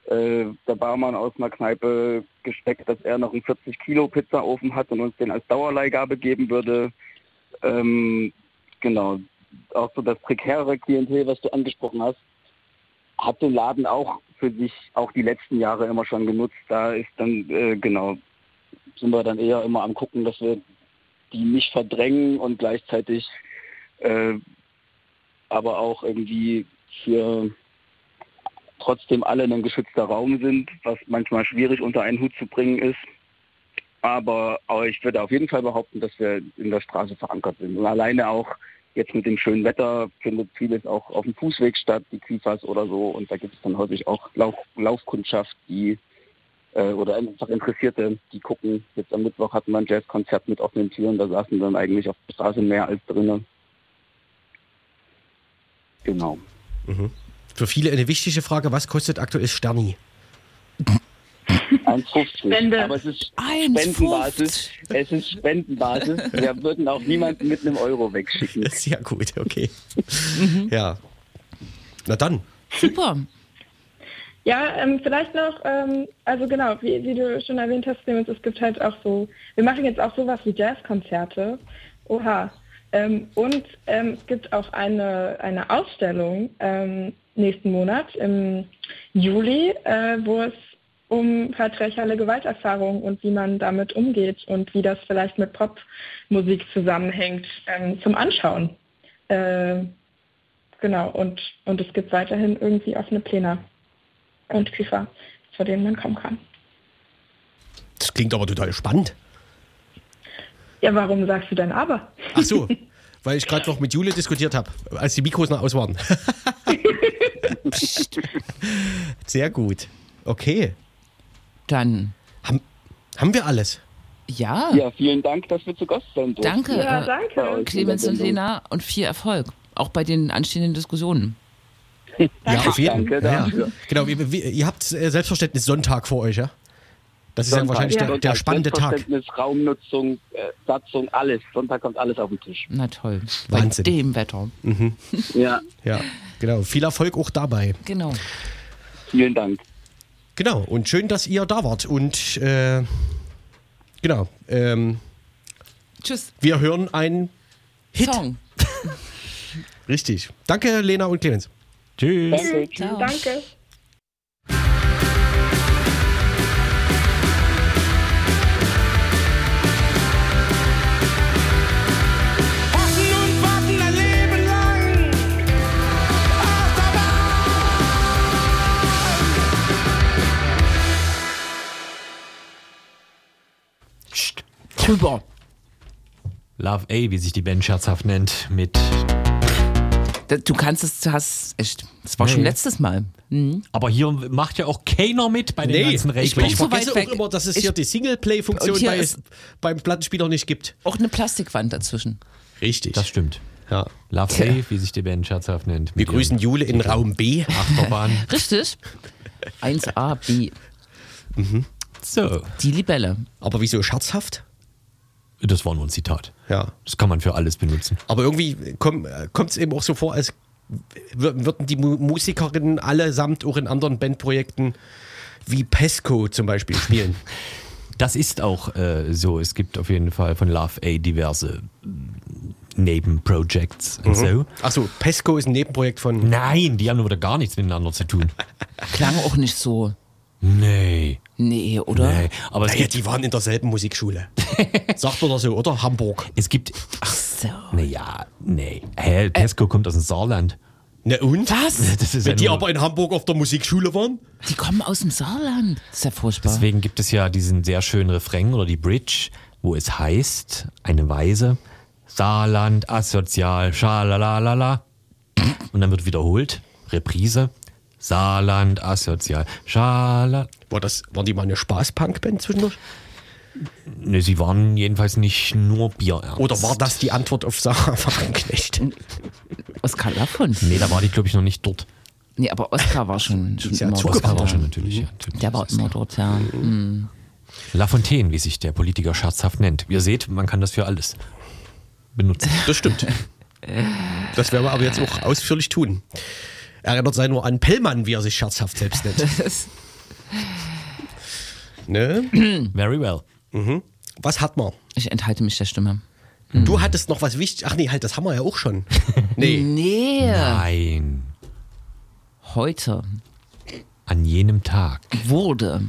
äh, der Barmann aus einer Kneipe gesteckt, dass er noch einen 40 Kilo Pizzaofen hat und uns den als Dauerleihgabe geben würde. Ähm, genau. Auch so das prekärere Klientel, was du angesprochen hast, hat den Laden auch für sich auch die letzten Jahre immer schon genutzt. Da ist dann, äh, genau, sind wir dann eher immer am gucken, dass wir die nicht verdrängen und gleichzeitig äh, aber auch irgendwie für trotzdem alle ein geschützter Raum sind, was manchmal schwierig unter einen Hut zu bringen ist. Aber, ich würde auf jeden Fall behaupten, dass wir in der Straße verankert sind. Und alleine auch jetzt mit dem schönen Wetter findet vieles auch auf dem Fußweg statt, die Quifas oder so. Und da gibt es dann häufig auch Lauf, Laufkundschaft, die äh, oder einfach Interessierte, die gucken. Jetzt am Mittwoch hatten wir ein Jazzkonzert mit offenen Türen, da saßen dann eigentlich auf der Straße mehr als drinnen. Genau. Für viele eine wichtige Frage, was kostet aktuell Sterni? 1,50. Spende. Aber es ist 1,50. Spendenbasis. Es ist Spendenbasis. Wir würden auch niemanden mit einem Euro wegschicken. Sehr gut, okay. Ja. Na dann. Super. Ja, ähm, vielleicht noch, ähm, also genau, wie, wie du schon erwähnt hast, Clemens, es gibt halt auch so, wir machen jetzt auch sowas wie Jazzkonzerte. Oha. Ähm, und ähm, es gibt auch eine, eine Ausstellung ähm, nächsten Monat im Juli, äh, wo es um patriarchale Gewalterfahrung und wie man damit umgeht und wie das vielleicht mit Popmusik zusammenhängt, ähm, zum Anschauen. Äh, genau, und, und es gibt weiterhin irgendwie offene Pläne und FIFA, zu denen man kommen kann. Das klingt aber total spannend. Ja, warum sagst du denn aber? Ach so, weil ich gerade noch mit Jule diskutiert habe, als die Mikros noch aus waren. Psst. Sehr gut. Okay. Dann, Haben, haben wir alles? ja, Ja, vielen Dank, dass wir zu Gast sein durften. danke, Ja, danke. Clemens und. Lena und viel Erfolg. Auch bei den anstehenden Diskussionen. Ja, auf jeden Danke Ja. Genau, wie, ihr habt äh, Selbstverständnis Sonntag vor euch, ja? Das ist ja Sonntag, wahrscheinlich der, Sonntag, der spannende Tag. Raumnutzung, äh, Satzung, alles. Sonntag kommt alles auf den Tisch. Na toll. Wahnsinn. Bei dem Wetter. Ja, Ja, genau. Viel Erfolg auch dabei. Genau. vielen Dank. Genau, und schön, dass ihr da wart. Und äh, genau, ähm, Tschüss. wir hören ein Hit. Song. Richtig. Danke, Lena und Clemens. Tschüss. Danke. Ciao. Danke. Drüber. Love A, wie sich die Band scherzhaft nennt, mit Du kannst es, du hast, echt, das war schon Nee. letztes Mal. Mhm. Aber hier macht ja auch keiner mit bei den Nee, ganzen ich, Regeln. ich so vergesse auch immer, dass es Ich- hier die Singleplay-Funktion bei, beim Plattenspieler nicht gibt. Auch eine Plastikwand dazwischen. Richtig. Das stimmt. ja. Love Tja. Safe, wie sich die Band scherzhaft nennt. Wir grüßen Jule in Raum B. Achterbahn. Richtig. 1a, B. so, Die Libelle. Aber wieso scherzhaft? Das war nur ein Zitat. Ja. Das kann man für alles benutzen. Aber irgendwie kommt es eben auch so vor, als wür- würden die Mu Musikerinnen allesamt auch in anderen Bandprojekten wie Pesco zum Beispiel spielen. Das ist auch äh, so. Es gibt auf jeden Fall von Love A diverse mm, Nebenprojects und so. Achso, Pesco ist ein Nebenprojekt von. Nein, die haben nur wieder gar nichts miteinander zu tun. Klang auch nicht so. Nee, Nee, oder? nee. Aber es Naja, gibt, die waren in derselben Musikschule. Sagt man doch so, oder? Hamburg. es gibt, So. naja, nee. Hä, Pesco kommt aus dem Saarland. Ne und? Was? Das ist Wenn ja die aber in Hamburg auf der Musikschule waren? Die kommen aus dem Saarland. Das ist ja furchtbar. Deswegen gibt es ja diesen sehr schönen Refrain oder die Bridge, wo es heißt, eine Weise, Saarland, asozial, schalalalala. Und dann wird wiederholt, Reprise, Saarland, asozial, schala. War das, waren die mal eine Spaß-Punk-Band zwischendurch? Ne, sie waren jedenfalls nicht nur Bierernst. Oder war das die Antwort auf Sarah Wagenknecht? Oskar Laffont. Nee, da war die, glaube ich, noch nicht dort. Nee, aber Oskar war schon, schon ja immer zugewandt. Oskar war dort. schon natürlich. Ja, natürlich. Der war immer dort, ja. Mhm. La Fontaine, wie sich der Politiker scherzhaft nennt. Ihr seht, man kann das für alles benutzen. Das stimmt. Das werden wir aber jetzt auch ausführlich tun. Erinnert sei nur an Pellmann, wie er sich scherzhaft selbst nennt. ne? Very well. Was hat man? Ich enthalte mich der Stimme. Du hattest noch was wichtig. Ach nee, halt, das haben wir ja auch schon. Nee. Nee, Nein. heute An jenem Tag wurde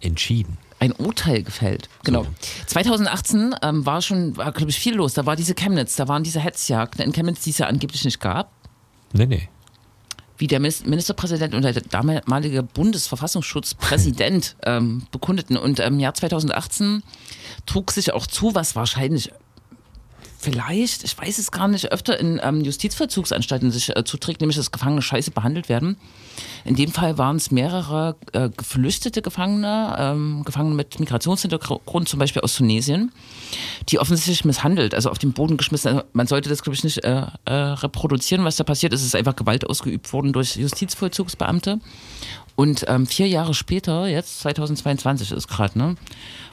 entschieden. ein Urteil gefällt. Genau. 2018 ähm, war schon, war, glaube ich, viel los. Da war diese Chemnitz, da waren diese Hetzjagden in Chemnitz, die es ja angeblich nicht gab. Nee, nee. Wie der Minis- Ministerpräsident und der damalige Bundesverfassungsschutzpräsident ähm, bekundeten. Und im Jahr 2018 trug sich auch zu, was wahrscheinlich vielleicht, ich weiß es gar nicht, öfter in ähm, Justizvollzugsanstalten sich äh, zuträgt, nämlich dass Gefangene scheiße behandelt werden. In dem Fall waren es mehrere äh, geflüchtete Gefangene, ähm, Gefangene mit Migrationshintergrund, zum Beispiel aus Tunesien, die offensichtlich misshandelt, also auf den Boden geschmissen. Also man sollte das, glaube ich, nicht äh, äh, reproduzieren, was da passiert ist. Es ist einfach Gewalt ausgeübt worden durch Justizvollzugsbeamte. Und ähm, vier Jahre später, jetzt 2022 ist gerade, ne,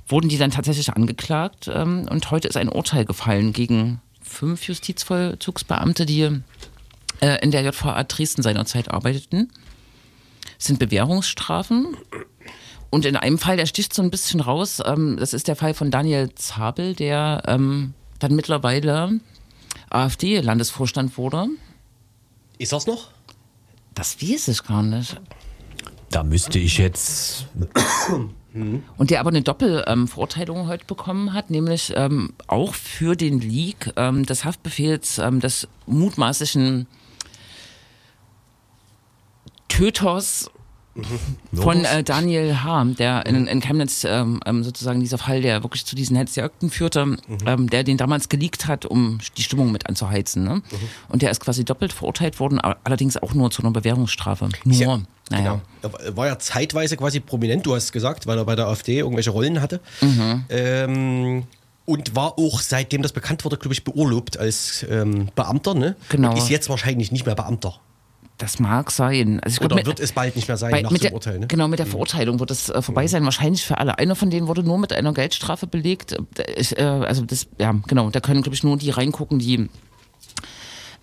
wurden die dann tatsächlich angeklagt. Ähm, und heute ist ein Urteil gefallen gegen fünf Justizvollzugsbeamte, die äh, in der JVA Dresden seinerzeit arbeiteten. Es sind Bewährungsstrafen. Und in einem Fall, der sticht so ein bisschen raus, ähm, das ist der Fall von Daniel Zabel, der ähm, dann mittlerweile AfD-Landesvorstand wurde. Ist das noch? Das weiß ich gar nicht. Da müsste ich jetzt. Und der aber eine Doppelverurteilung heute bekommen hat, nämlich ähm, auch für den Leak ähm, des Haftbefehls ähm, des mutmaßlichen Töters von äh, Daniel H., der in, in Chemnitz ähm, ähm, sozusagen dieser Fall, der wirklich zu diesen Hetzjagden führte, ähm, der den damals geleakt hat, um die Stimmung mit anzuheizen. Ne? Und der ist quasi doppelt verurteilt worden, allerdings auch nur zu einer Bewährungsstrafe. Nur, Ja, naja. Genau. Er war ja zeitweise quasi prominent, du hast gesagt, weil er bei der AfD irgendwelche Rollen hatte. Ähm, und war auch, seitdem das bekannt wurde, glaube ich, beurlaubt als ähm, Beamter. Ne? Genau. Und ist jetzt wahrscheinlich nicht mehr Beamter. Das mag sein. Also ich glaub, Oder mit- wird es bald nicht mehr sein, Bei, nach dem der, Urteil. Ne? Genau, mit der Verurteilung wird es äh, vorbei sein, wahrscheinlich für alle. Einer von denen wurde nur mit einer Geldstrafe belegt. Äh, Ich, äh, also das, ja, genau, da können, glaube ich, nur die reingucken, die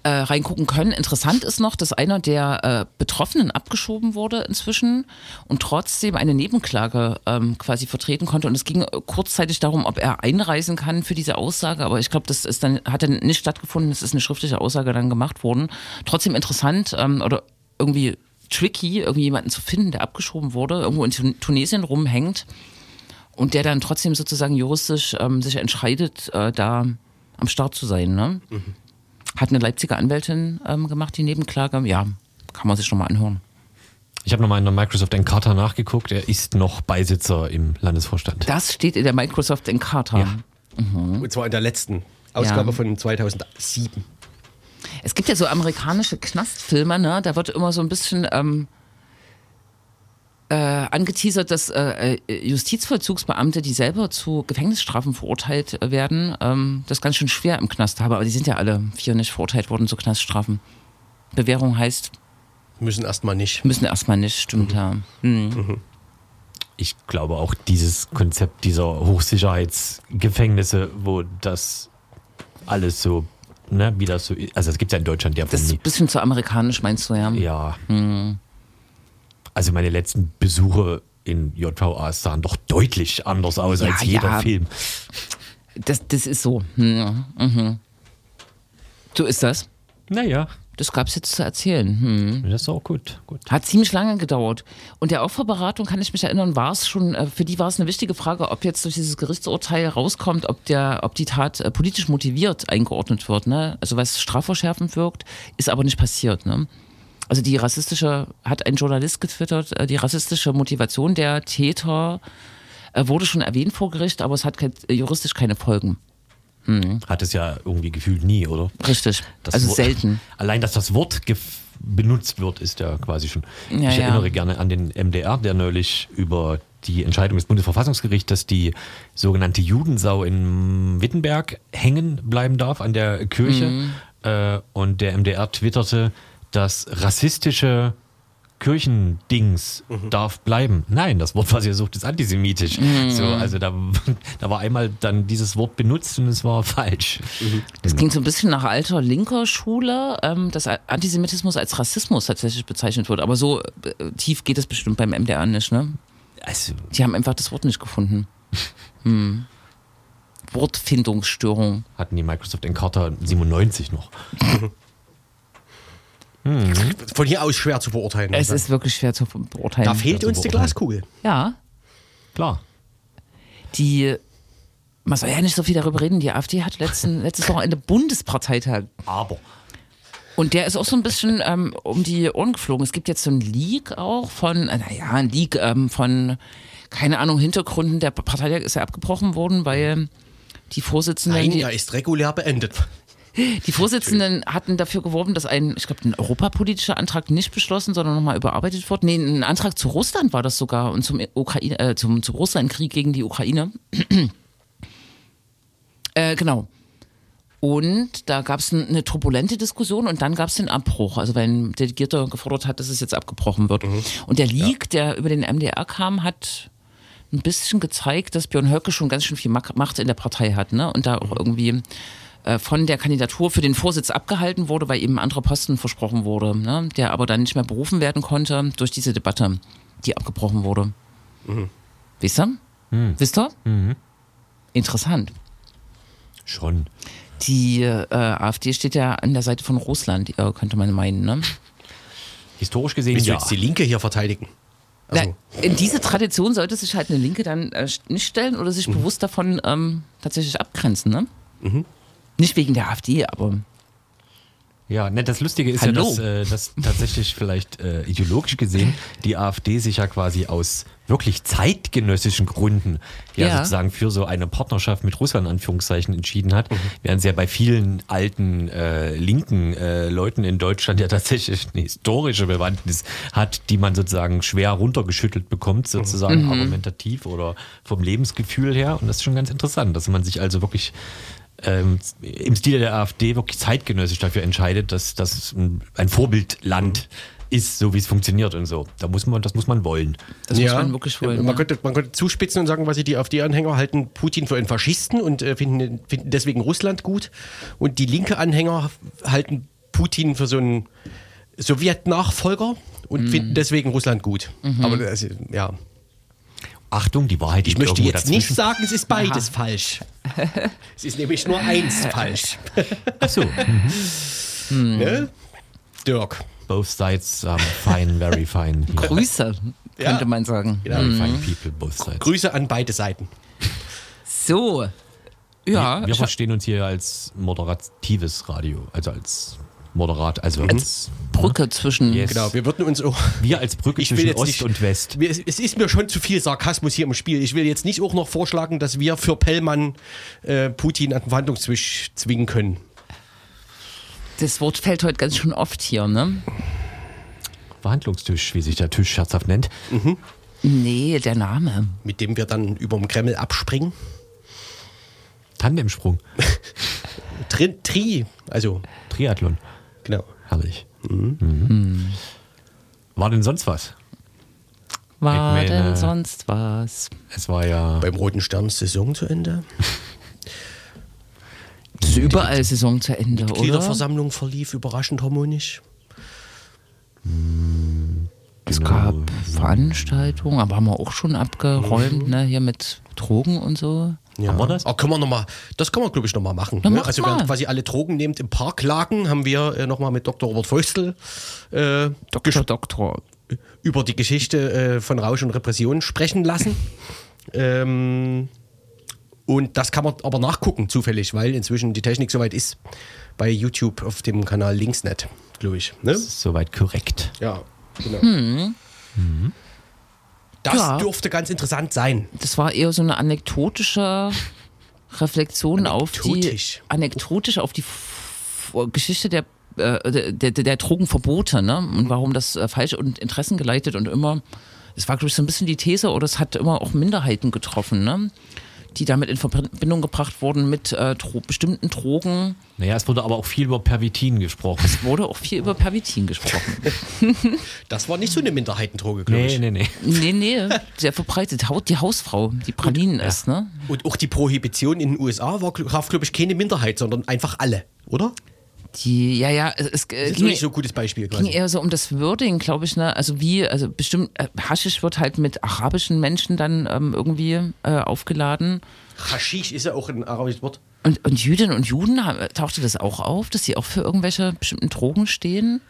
äh, reingucken können. Interessant ist noch, dass einer der äh, Betroffenen abgeschoben wurde inzwischen und trotzdem eine Nebenklage ähm, quasi vertreten konnte. Und es ging äh, kurzzeitig darum, ob er einreisen kann für diese Aussage. Aber ich glaube, das ist dann, hat dann nicht stattgefunden. Es ist eine schriftliche Aussage dann gemacht worden. Trotzdem interessant ähm, oder irgendwie tricky, irgendwie jemanden zu finden, der abgeschoben wurde, irgendwo in Tun- Tunesien rumhängt und der dann trotzdem sozusagen juristisch ähm, sich entscheidet, äh, da am Start zu sein. Ne? Hat eine Leipziger Anwältin ähm, gemacht, die Nebenklage. Ja, kann man sich schon mal anhören. Ich habe nochmal in der Microsoft Encarta nachgeguckt. Er ist noch Beisitzer im Landesvorstand. Das steht in der Microsoft Encarta. Ja. Und zwar in der letzten Ausgabe Ja. von 2007. Es gibt ja so amerikanische Knastfilme, ne? Da wird immer so ein bisschen ähm, äh, angeteasert, dass äh, äh, Justizvollzugsbeamte, die selber zu Gefängnisstrafen verurteilt äh, werden, ähm, das ganz schön schwer im Knast haben. Aber die sind ja alle vier nicht verurteilt worden zu Knaststrafen. Bewährung heißt, Müssen erstmal nicht. müssen erstmal nicht, stimmt ja. Hm. Ich glaube auch dieses Konzept dieser Hochsicherheitsgefängnisse, wo das alles so, ne, wie das so ist. Also es gibt ja in Deutschland ja Das ist ein bisschen zu amerikanisch, meinst du, ja? Ja. Hm. Also meine letzten Besuche in JVAs sahen doch deutlich anders aus Ja, als jeder ja. Film. Das, das ist so. Hm. Mhm. So ist das. Naja, Das gab es jetzt zu erzählen. Hm. das ist auch gut. gut. Hat ziemlich lange gedauert. Und der Opferberatung, kann ich mich erinnern, war es schon, äh, für die war es eine wichtige Frage, ob jetzt durch dieses Gerichtsurteil rauskommt, ob, der, ob die Tat äh, politisch motiviert eingeordnet wird. Ne? Also was strafverschärfend wirkt, ist aber nicht passiert. Ne? Also die rassistische, hat ein Journalist getwittert, äh, die rassistische Motivation der Täter äh, wurde schon erwähnt vor Gericht, aber es hat kein, äh, juristisch keine Folgen. Hat es ja irgendwie gefühlt nie, oder? Richtig. Das also Wort- selten. Allein, dass das Wort benutzt wird, ist ja quasi schon. Ja, ich ja. erinnere gerne an den MDR, der neulich über die Entscheidung des Bundesverfassungsgerichts, dass die sogenannte Judensau in Wittenberg hängen bleiben darf an der Kirche. Mhm. Und der MDR twitterte, dass rassistische Kirchendings Mhm. darf bleiben. Nein, das Wort, was ihr sucht, ist antisemitisch. Mhm. So, also da, da war einmal dann dieses Wort benutzt und es war falsch. Das klingt so ein bisschen nach alter linker Schule, ähm, dass Antisemitismus als Rassismus tatsächlich bezeichnet wird. Aber so äh, tief geht es bestimmt beim MDR nicht, ne? Also, Die haben einfach das Wort nicht gefunden. Hm. Wortfindungsstörung. hatten die Microsoft Encarta 97 noch. Von hier aus schwer zu beurteilen. Es ist wirklich schwer zu beurteilen. da fehlt uns die. Glaskugel. ja, Klar. die. Man soll ja nicht so viel darüber reden. Die AfD hat letzten, letztes Wochenende Bundesparteitag. Aber. Und der ist auch so ein bisschen ähm, um die Ohren geflogen. Es gibt jetzt so ein Leak auch von, äh, naja, ein Leak ähm, von, keine Ahnung, Hintergründen. Der Parteitag ist ja abgebrochen worden, weil die Vorsitzenden, Nein, die, er ist regulär beendet. Die Vorsitzenden hatten dafür geworben, dass ein, ich glaube, ein europapolitischer Antrag nicht beschlossen, sondern nochmal überarbeitet wird. Nee, ein Antrag zu Russland war das sogar und zum Ukraine, äh, zum, zum Russlandkrieg gegen die Ukraine. äh, genau. Und da gab es eine turbulente Diskussion und dann gab es den Abbruch. Also weil ein Delegierter gefordert hat, dass es jetzt abgebrochen wird. Und der Leak, der über den MDR kam, hat ein bisschen gezeigt, dass Björn Höcke schon ganz schön viel Macht in der Partei hat. Ne? Und da auch irgendwie äh, von der Kandidatur für den Vorsitz abgehalten wurde, weil ihm ein anderer Posten versprochen wurde, ne? der aber dann nicht mehr berufen werden konnte durch diese Debatte, die abgebrochen wurde. Wisst ihr? Wisst ihr? Interessant. Schon. Die äh, AfD steht ja an der Seite von Russland, äh, könnte man meinen. Ne? Historisch gesehen, Willst du ja. jetzt die Linke hier verteidigen? Also, Na, in diese Tradition sollte sich halt eine Linke dann äh, nicht stellen oder sich bewusst davon ähm, tatsächlich abgrenzen. Ne? Nicht wegen der AfD, aber Ja, ne, das Lustige ist Hallo. ja, dass, äh, dass tatsächlich vielleicht äh, ideologisch gesehen die AfD sich ja quasi aus wirklich zeitgenössischen Gründen ja, Ja. sozusagen für so eine Partnerschaft mit Russland Anführungszeichen entschieden hat, Mhm. während sie ja bei vielen alten äh, linken äh, Leuten in Deutschland ja tatsächlich eine historische Bewandtnis hat, die man sozusagen schwer runtergeschüttelt bekommt, sozusagen Mhm. argumentativ oder vom Lebensgefühl her. Und das ist schon ganz interessant, dass man sich also wirklich ähm, im Stil der AfD wirklich zeitgenössisch dafür entscheidet, dass das ein, ein Vorbildland ist, so wie es funktioniert und so. Da muss man, das muss man wollen. das muss man wirklich wollen. Man, ja. könnte, man könnte zuspitzen und sagen, was die AfD-Anhänger halten Putin für einen Faschisten und äh, finden, finden deswegen Russland gut. Und die linke Anhänger halten Putin für so einen Sowjet-Nachfolger und finden deswegen Russland gut. Aber das, ist- ja. Achtung, die Wahrheit Ich möchte jetzt nicht dazwischen. sagen, es ist beides falsch. es ist nämlich nur eins falsch. Ach so. Ne? Dirk. Both sides are fine, very fine. Here. Grüße, Ja. könnte man sagen. Very fine people, both sides. Grüße an beide Seiten. So. Ja, wir hab- verstehen uns hier als moderatives Radio, also als moderat, also als Brücke zwischen. Yes. Genau, wir würden uns auch. wir als Brücke Ich will zwischen jetzt Ost nicht, und West. Wir- Es ist mir schon zu viel Sarkasmus hier im Spiel. Ich will jetzt nicht auch noch vorschlagen, dass wir für Pellmann äh, Putin an den Verhandlungstisch zwingen können. Das Wort fällt heute ganz schön oft hier, ne? Verhandlungstisch, wie sich der Tisch scherzhaft nennt. Nee, der Name. Mit dem wir dann über dem Kreml abspringen. Tandemsprung, Tri, Tri also Triathlon. Genau. Herrlich. Mhm. War denn sonst was? War meine- denn sonst was? Es war ja. Beim Roten Stern Saison zu Ende. Es ist überall Saison zu Ende, oder? Gliederversammlung verlief überraschend harmonisch. Es gab Veranstaltungen, aber haben wir auch schon abgeräumt, ne? Hier mit Drogen und so. Ja. Haben wir das? Oh, können wir noch mal, das können wir, glaube ich, nochmal machen. Ne? Also, mal. während quasi alle Drogen nehmend im Park lagen, haben wir äh, nochmal mit Dr. Robert Feustel äh, Doktor, Doktor. über die Geschichte äh, von Rausch und Repression sprechen lassen. ähm, und das kann man aber nachgucken, zufällig, weil inzwischen die Technik soweit ist. Bei YouTube auf dem Kanal Linksnet, glaube ich. Ne? Soweit korrekt. Ja, genau. Das Ja. dürfte ganz interessant sein. Das war eher so eine anekdotische Reflexion auf die Anekdotisch. auf die F Geschichte der äh, der, der, Drogenverbote, ne? Und warum das äh, falsch und Interessen geleitet und immer, es war, glaube ich, so ein bisschen die These, oder es hat immer auch Minderheiten getroffen, ne? Die damit in Verbindung gebracht wurden mit äh, Dro bestimmten Drogen. Naja, es wurde aber auch viel über Pervitin gesprochen. Wurde auch viel über Pervitin gesprochen. Das war nicht so eine Minderheitendroge, glaube Nee, ich. nee, nee. nee, nee, sehr verbreitet. Haut die Hausfrau, die Pralinen isst, ne? Und auch die Prohibition in den USA war, glaube ich, keine Minderheit, sondern einfach alle, oder? Die, ja, ja, es, Das äh, ist ging, nicht so ein gutes Beispiel. ging Quasi. eher so um das Wording, glaube ich, ne? Also wie, also bestimmt, äh, Haschisch wird halt mit arabischen Menschen dann ähm, irgendwie äh, aufgeladen. Haschisch ist ja auch ein arabisches Wort. Und, und Jüdinnen und Juden, tauchte das auch auf, dass sie auch für irgendwelche bestimmten Drogen stehen?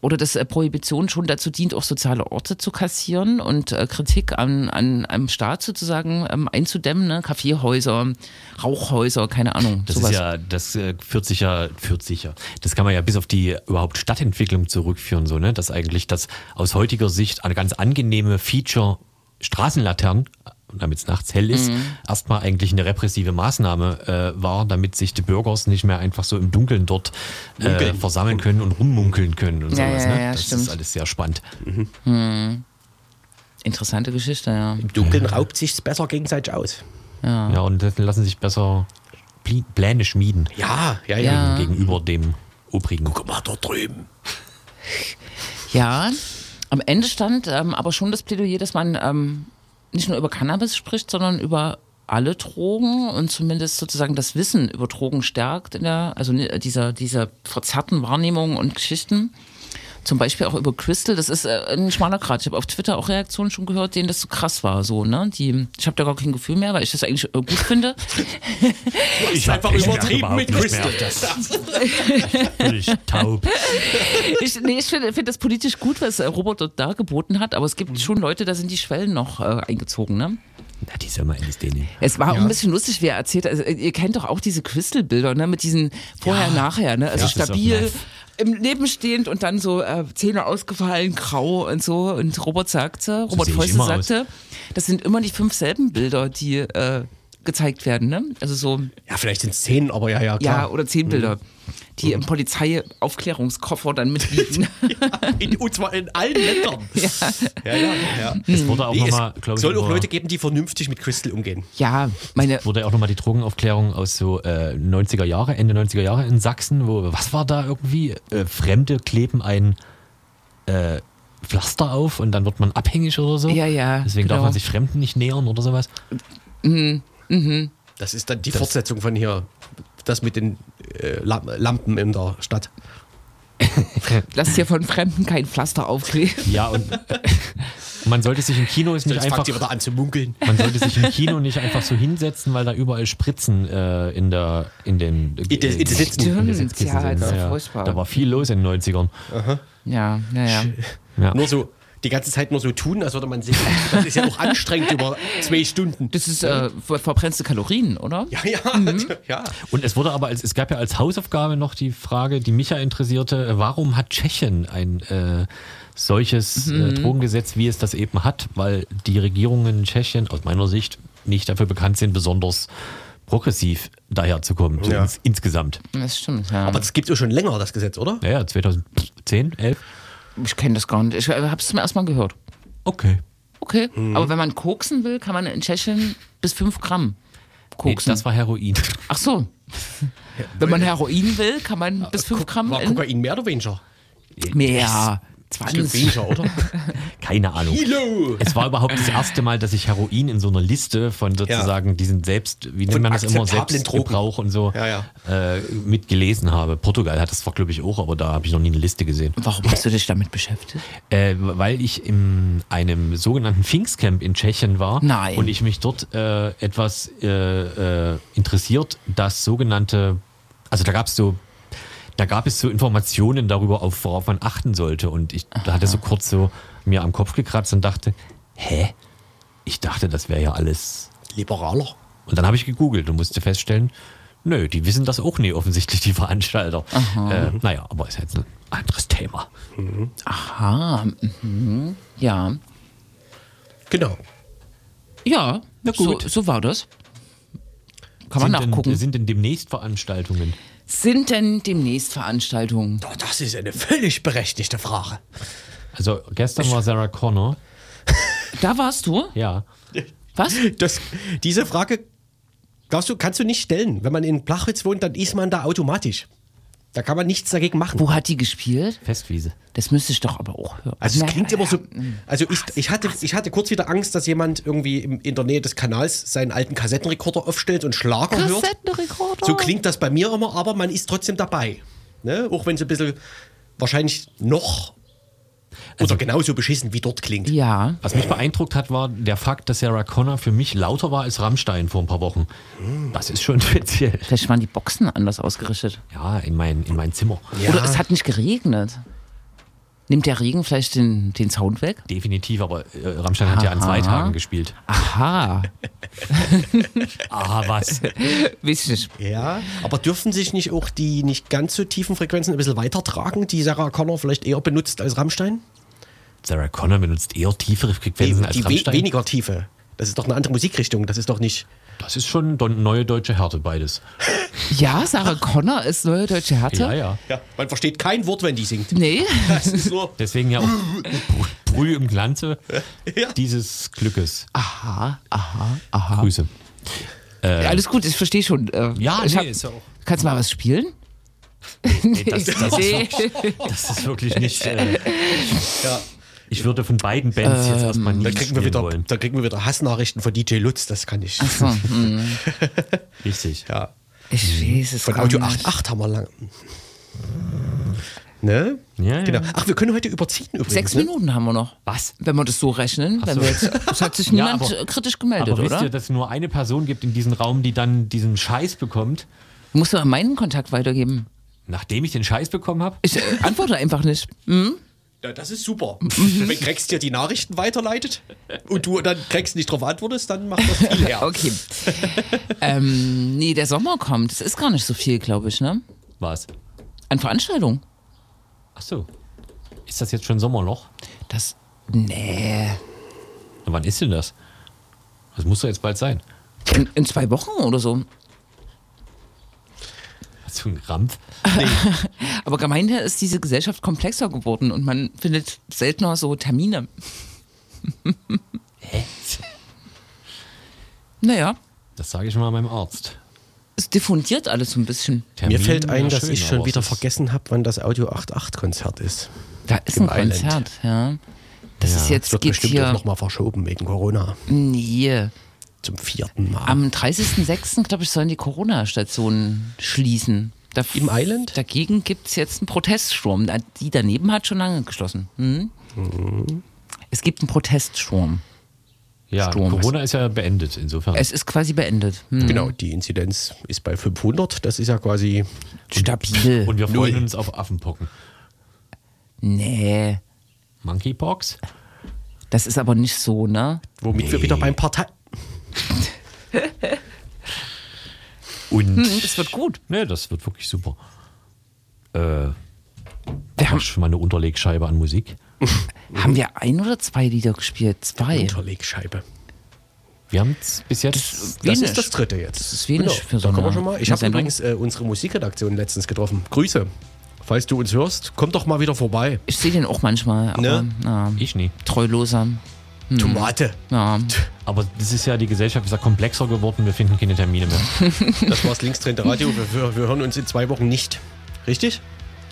Oder dass äh, Prohibition schon dazu dient, auch soziale Orte zu kassieren und äh, Kritik an, an einem Staat sozusagen ähm, einzudämmen, ne? Kaffeehäuser, Rauchhäuser, keine Ahnung. Das sowas. ist ja, das äh, führt sich ja, führt sich ja. Das kann man ja bis auf die überhaupt Stadtentwicklung zurückführen, so, ne? Dass eigentlich das aus heutiger Sicht eine ganz angenehme Feature Straßenlaternen, damit es nachts hell ist, Mhm. erstmal eigentlich eine repressive Maßnahme äh, war, damit sich die Bürgers nicht mehr einfach so im Dunkeln dort äh, versammeln können und rummunkeln können und Ja, sowas. ja, ne? ja, das stimmt. ist alles sehr spannend. Interessante Geschichte, ja. Im Dunkeln raubt sich's besser gegenseitig aus. Ja, und das lassen sich besser Pläne schmieden Ja, ja, ja. Ja. gegenüber dem Obrigen. Guck mal da drüben. Ja, am Ende stand ähm, aber schon das Plädoyer, dass man ähm, nicht nur über Cannabis spricht, sondern über alle Drogen und zumindest sozusagen das Wissen über Drogen stärkt in der, also dieser, dieser verzerrten Wahrnehmung und Geschichten. Zum Beispiel auch über Crystal, das ist äh, ein schmaler Grad. Ich habe auf Twitter auch Reaktionen schon gehört, denen das so krass war. So, ne? Die, ich habe da gar kein Gefühl mehr, weil ich das eigentlich äh, gut finde. Ich einfach ich merke übertrieben mit Crystal. Völlig taub. Ich, nee, ich finde find das politisch gut, was äh, Robert dort dargeboten hat, aber es gibt schon Leute, da sind die Schwellen noch äh, eingezogen. Ne? Na, die soll mal LSD nehmen. Es war auch ein bisschen lustig, wie er erzählt. Also, ihr kennt doch auch diese Crystal-Bilder, ne? Mit diesen Vorher-Nachher, ne? Also Ja, das ist auch stabil. Im Leben stehend und dann so äh, Zähne ausgefallen, grau und so. Und Robert sagte, Robert ich Fäuste sagte, das sind immer die fünf selben Bilder, die äh, gezeigt werden, ne? Also so, Ja, vielleicht sind es zehn, aber ja, ja, ja, klar. oder zehn Bilder, die im Polizeiaufklärungskoffer dann mitliegen. In, und zwar in allen Ländern. Ja, ja, ja. ja. Es wurde auch Nee, nochmal, es glaube ich, soll auch Leute geben, die vernünftig mit Crystal umgehen. ja, meine, wurde auch nochmal die Drogenaufklärung aus so äh, 90er Jahre, Ende 90er Jahre in Sachsen, wo, was war da irgendwie? Äh, Fremde kleben ein äh, Pflaster auf und dann wird man abhängig oder so. Ja, ja, Deswegen darf genau. man sich Fremden nicht nähern oder sowas. Das ist dann die Fortsetzung von hier. Das mit den äh, Lam- Lampen in der Stadt. lass dir von Fremden kein Pflaster aufkleben. Ja, und man sollte sich im Kino ist nicht Jetzt einfach. fangt ihr wieder an zu munkeln. Man sollte sich im Kino nicht einfach so hinsetzen, weil da überall Spritzen äh, in der in den In den- in den Sitzen. in Stimmt, Sitzkissen ja, sind. das ist ja furchtbar. Da war viel los in den 90ern. Ja, naja. Ja. Nur so, die ganze Zeit nur so tun, als würde man sehen. Das ist ja auch anstrengend über zwei Stunden. Das ist äh, ver- verbrennste Kalorien, oder? ja, ja, Mhm. ja. Und es wurde aber als, es gab ja als Hausaufgabe noch die Frage, die mich ja interessierte, äh, warum hat Tschechien ein äh, solches Mhm. äh, Drogengesetz, wie es das eben hat, weil die Regierungen in Tschechien aus meiner Sicht nicht dafür bekannt sind, besonders progressiv daherzukommen, so Ja. ins, insgesamt. Das stimmt, ja. Aber das gibt es schon länger, das Gesetz, oder? Ja, ja, 2010, 11. ich kenne das gar nicht. Ich habe es zum ersten Mal gehört. Okay. Okay, Mhm. aber wenn man koksen will, kann man in Tschechien bis 5 Gramm Nee, koksen. das war Heroin. Ach so. Wenn man Heroin will, kann man bis 5 Gramm War in Kokain mehr oder weniger? mehr. Stück 20. weniger, oder? Keine Ahnung. Kilo! Es war überhaupt das erste Mal, dass ich Heroin in so einer Liste von sozusagen diesen selbst, wie nennt man das immer, Selbstgebrauch und so Ja, ja. Äh, mitgelesen habe. Portugal hat das, glaube ich, auch, aber da habe ich noch nie eine Liste gesehen. Warum hast du dich damit beschäftigt? Äh, weil ich in einem sogenannten Pfingstcamp in Tschechien war Nein. und ich mich dort äh, etwas äh, äh, interessiert, das sogenannte, also da gab es so, da gab es so Informationen darüber, auf worauf man achten sollte und ich da hatte so kurz so mir am Kopf gekratzt und dachte, hä? Ich dachte, das wäre ja alles. Liberaler. Und dann habe ich gegoogelt und musste feststellen, nö, die wissen das auch nie offensichtlich, die Veranstalter. Äh, naja, aber ist jetzt ein anderes Thema. Aha. Mhm. Ja. Genau. Ja, Na gut. So, so war das. Kann man sind nachgucken. Denn, sind denn demnächst Veranstaltungen? Sind denn demnächst Veranstaltungen? Oh, das ist eine völlig berechtigte Frage. Also gestern war Sarah Connor. Da warst du? Ja. Was? Das, diese Frage darfst du, kannst du nicht stellen. Wenn man in Blachwitz wohnt, dann ist man da automatisch. Da kann man nichts dagegen machen. Wo hat die gespielt? Festwiese. Das müsste ich doch aber auch hören. Also es klingt immer so. ja. Also ich, ich, hatte, ich hatte kurz wieder Angst, dass jemand irgendwie in der Nähe des Kanals seinen alten Kassettenrekorder aufstellt und Schlager hört. Kassettenrekorder. So klingt das bei mir immer, aber man ist trotzdem dabei. Ne? Auch wenn es ein bisschen wahrscheinlich noch oder genauso beschissen wie dort klingt. Ja. Was mich beeindruckt hat, war der Fakt, dass Sarah Connor für mich lauter war als Rammstein vor ein paar Wochen. Das ist schon speziell. Vielleicht waren die Boxen anders ausgerichtet. Ja, in mein, in mein Zimmer. Oder es hat nicht geregnet. Nimmt der Regen vielleicht den, den Sound weg? Definitiv, aber äh, Rammstein hat ja an zwei Aha. Tagen gespielt. Aha. Aha, was? Wichtig. Ja, aber dürfen sich nicht auch die nicht ganz so tiefen Frequenzen ein bisschen weitertragen, die Sarah Connor vielleicht eher benutzt als Rammstein? Sarah Connor benutzt eher tiefere Frequenzen als die Rammstein. weniger Tiefe. Das ist doch eine andere Musikrichtung. Das ist doch nicht. Das ist schon neue deutsche Härte, beides. Ja, Sarah Connor ist neue deutsche Härte. Ja, ja. Ja, man versteht kein Wort, wenn die singt. Nee. Das ist nur. Deswegen ja auch Brüh im Glanze Ja. dieses Glückes. Aha, aha, aha. Grüße. Ja, alles gut, ich verstehe schon. Äh, Ja, ich nee, hab, ist ja auch. Kannst du mal was spielen? Nee, das, das, Nee. ist, das ist wirklich nicht. Äh, Ich würde von beiden Bands jetzt erstmal nie Da kriegen, wir wieder, wollen. da kriegen wir wieder Hassnachrichten von DJ Lutz. Das kann ich. So, hm. Richtig. Ja. Ich weiß es Von Audio nicht. 8.8 haben wir lang. Ne? Ja, ja. Genau. Ach, wir können heute überziehen übrigens. Sechs ne? Minuten haben wir noch. Was? Wenn wir das so rechnen. Wenn so. wir jetzt, es hat sich Ja, niemand aber- äh, kritisch gemeldet, Aber wisst oder? ihr, dass es nur eine Person gibt in diesem Raum, die dann diesen Scheiß bekommt, Musst du mal meinen Kontakt weitergeben. nachdem ich den Scheiß bekommen habe? Ich äh, antworte einfach nicht. Hm? Ja, das ist super. Wenn Grex dir die Nachrichten weiterleitet und du dann Grex nicht drauf antwortest, dann macht das viel her. Okay. ähm, nee, der Sommer kommt. Es ist gar nicht so viel, glaube ich, ne? Was? An Veranstaltungen. Ach so. Ist das jetzt schon Sommerloch? Das. Nee. Na, wann ist denn das? Das muss doch jetzt bald sein. In, in zwei Wochen oder so. Hast du einen Krampf? Aber gemeinhin ist diese Gesellschaft komplexer geworden und man findet seltener so Termine. Hä? Naja, Das sage ich mal meinem Arzt. es diffundiert alles so ein bisschen. Mir Termin fällt ein, dass schön, ich schon wieder vergessen habe, wann das Audio 88 Konzert ist. Da ist Im ein Island. Konzert, ja. Das Ja, ist Das jetzt, wird geht bestimmt auch hier. nochmal verschoben wegen Corona. Nee. Zum vierten Mal. Am 30.06., glaube ich, sollen die Corona-Stationen schließen. Da, Im Island? Dagegen gibt es jetzt einen Proteststurm. Da- Die daneben hat schon lange geschlossen. Hm? Es gibt einen Proteststurm. Ja, Sturm. Corona ist ja beendet, insofern. Es ist quasi beendet. Hm. Genau, die Inzidenz ist bei 500. Das ist ja quasi. Stabil. Und wir freuen Null. uns auf Affenpocken. nee, Monkeypox? das ist aber nicht so, ne? Womit wir wieder beim Partei. Und. Hm, das wird gut. Ne, das wird wirklich super. Äh, Wir haben schon mal eine Unterlegscheibe an Musik. haben wir ein oder zwei Lieder gespielt? Zwei. Unterlegscheibe. Wir haben es bis jetzt. Das Wenig. ist das dritte jetzt. Das ist wenig für so da kommen wir schon mal. Ich habe übrigens äh, unsere Musikredaktion letztens getroffen. Grüße. Falls du uns hörst, komm doch mal wieder vorbei. Ich sehe den auch manchmal, aber Ne? ja, Ich nie. treuloser. Tomate. Ja. Aber das ist ja, die Gesellschaft ist ja komplexer geworden, wir finden keine Termine mehr. Das war's linksdrehende Radio. Wir, wir, wir hören uns in zwei Wochen nicht. Richtig?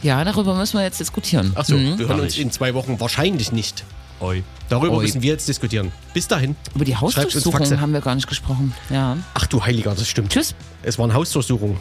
ja, darüber müssen wir jetzt diskutieren. Achso, Mhm. wir hören uns in zwei Wochen wahrscheinlich nicht. Oi. Darüber Oi. müssen wir jetzt diskutieren. Bis dahin. Über die Hausdurchsuchung haben wir gar nicht gesprochen. Ja. Ach du Heiliger, das stimmt. Tschüss. Es waren Hausdurchsuchungen.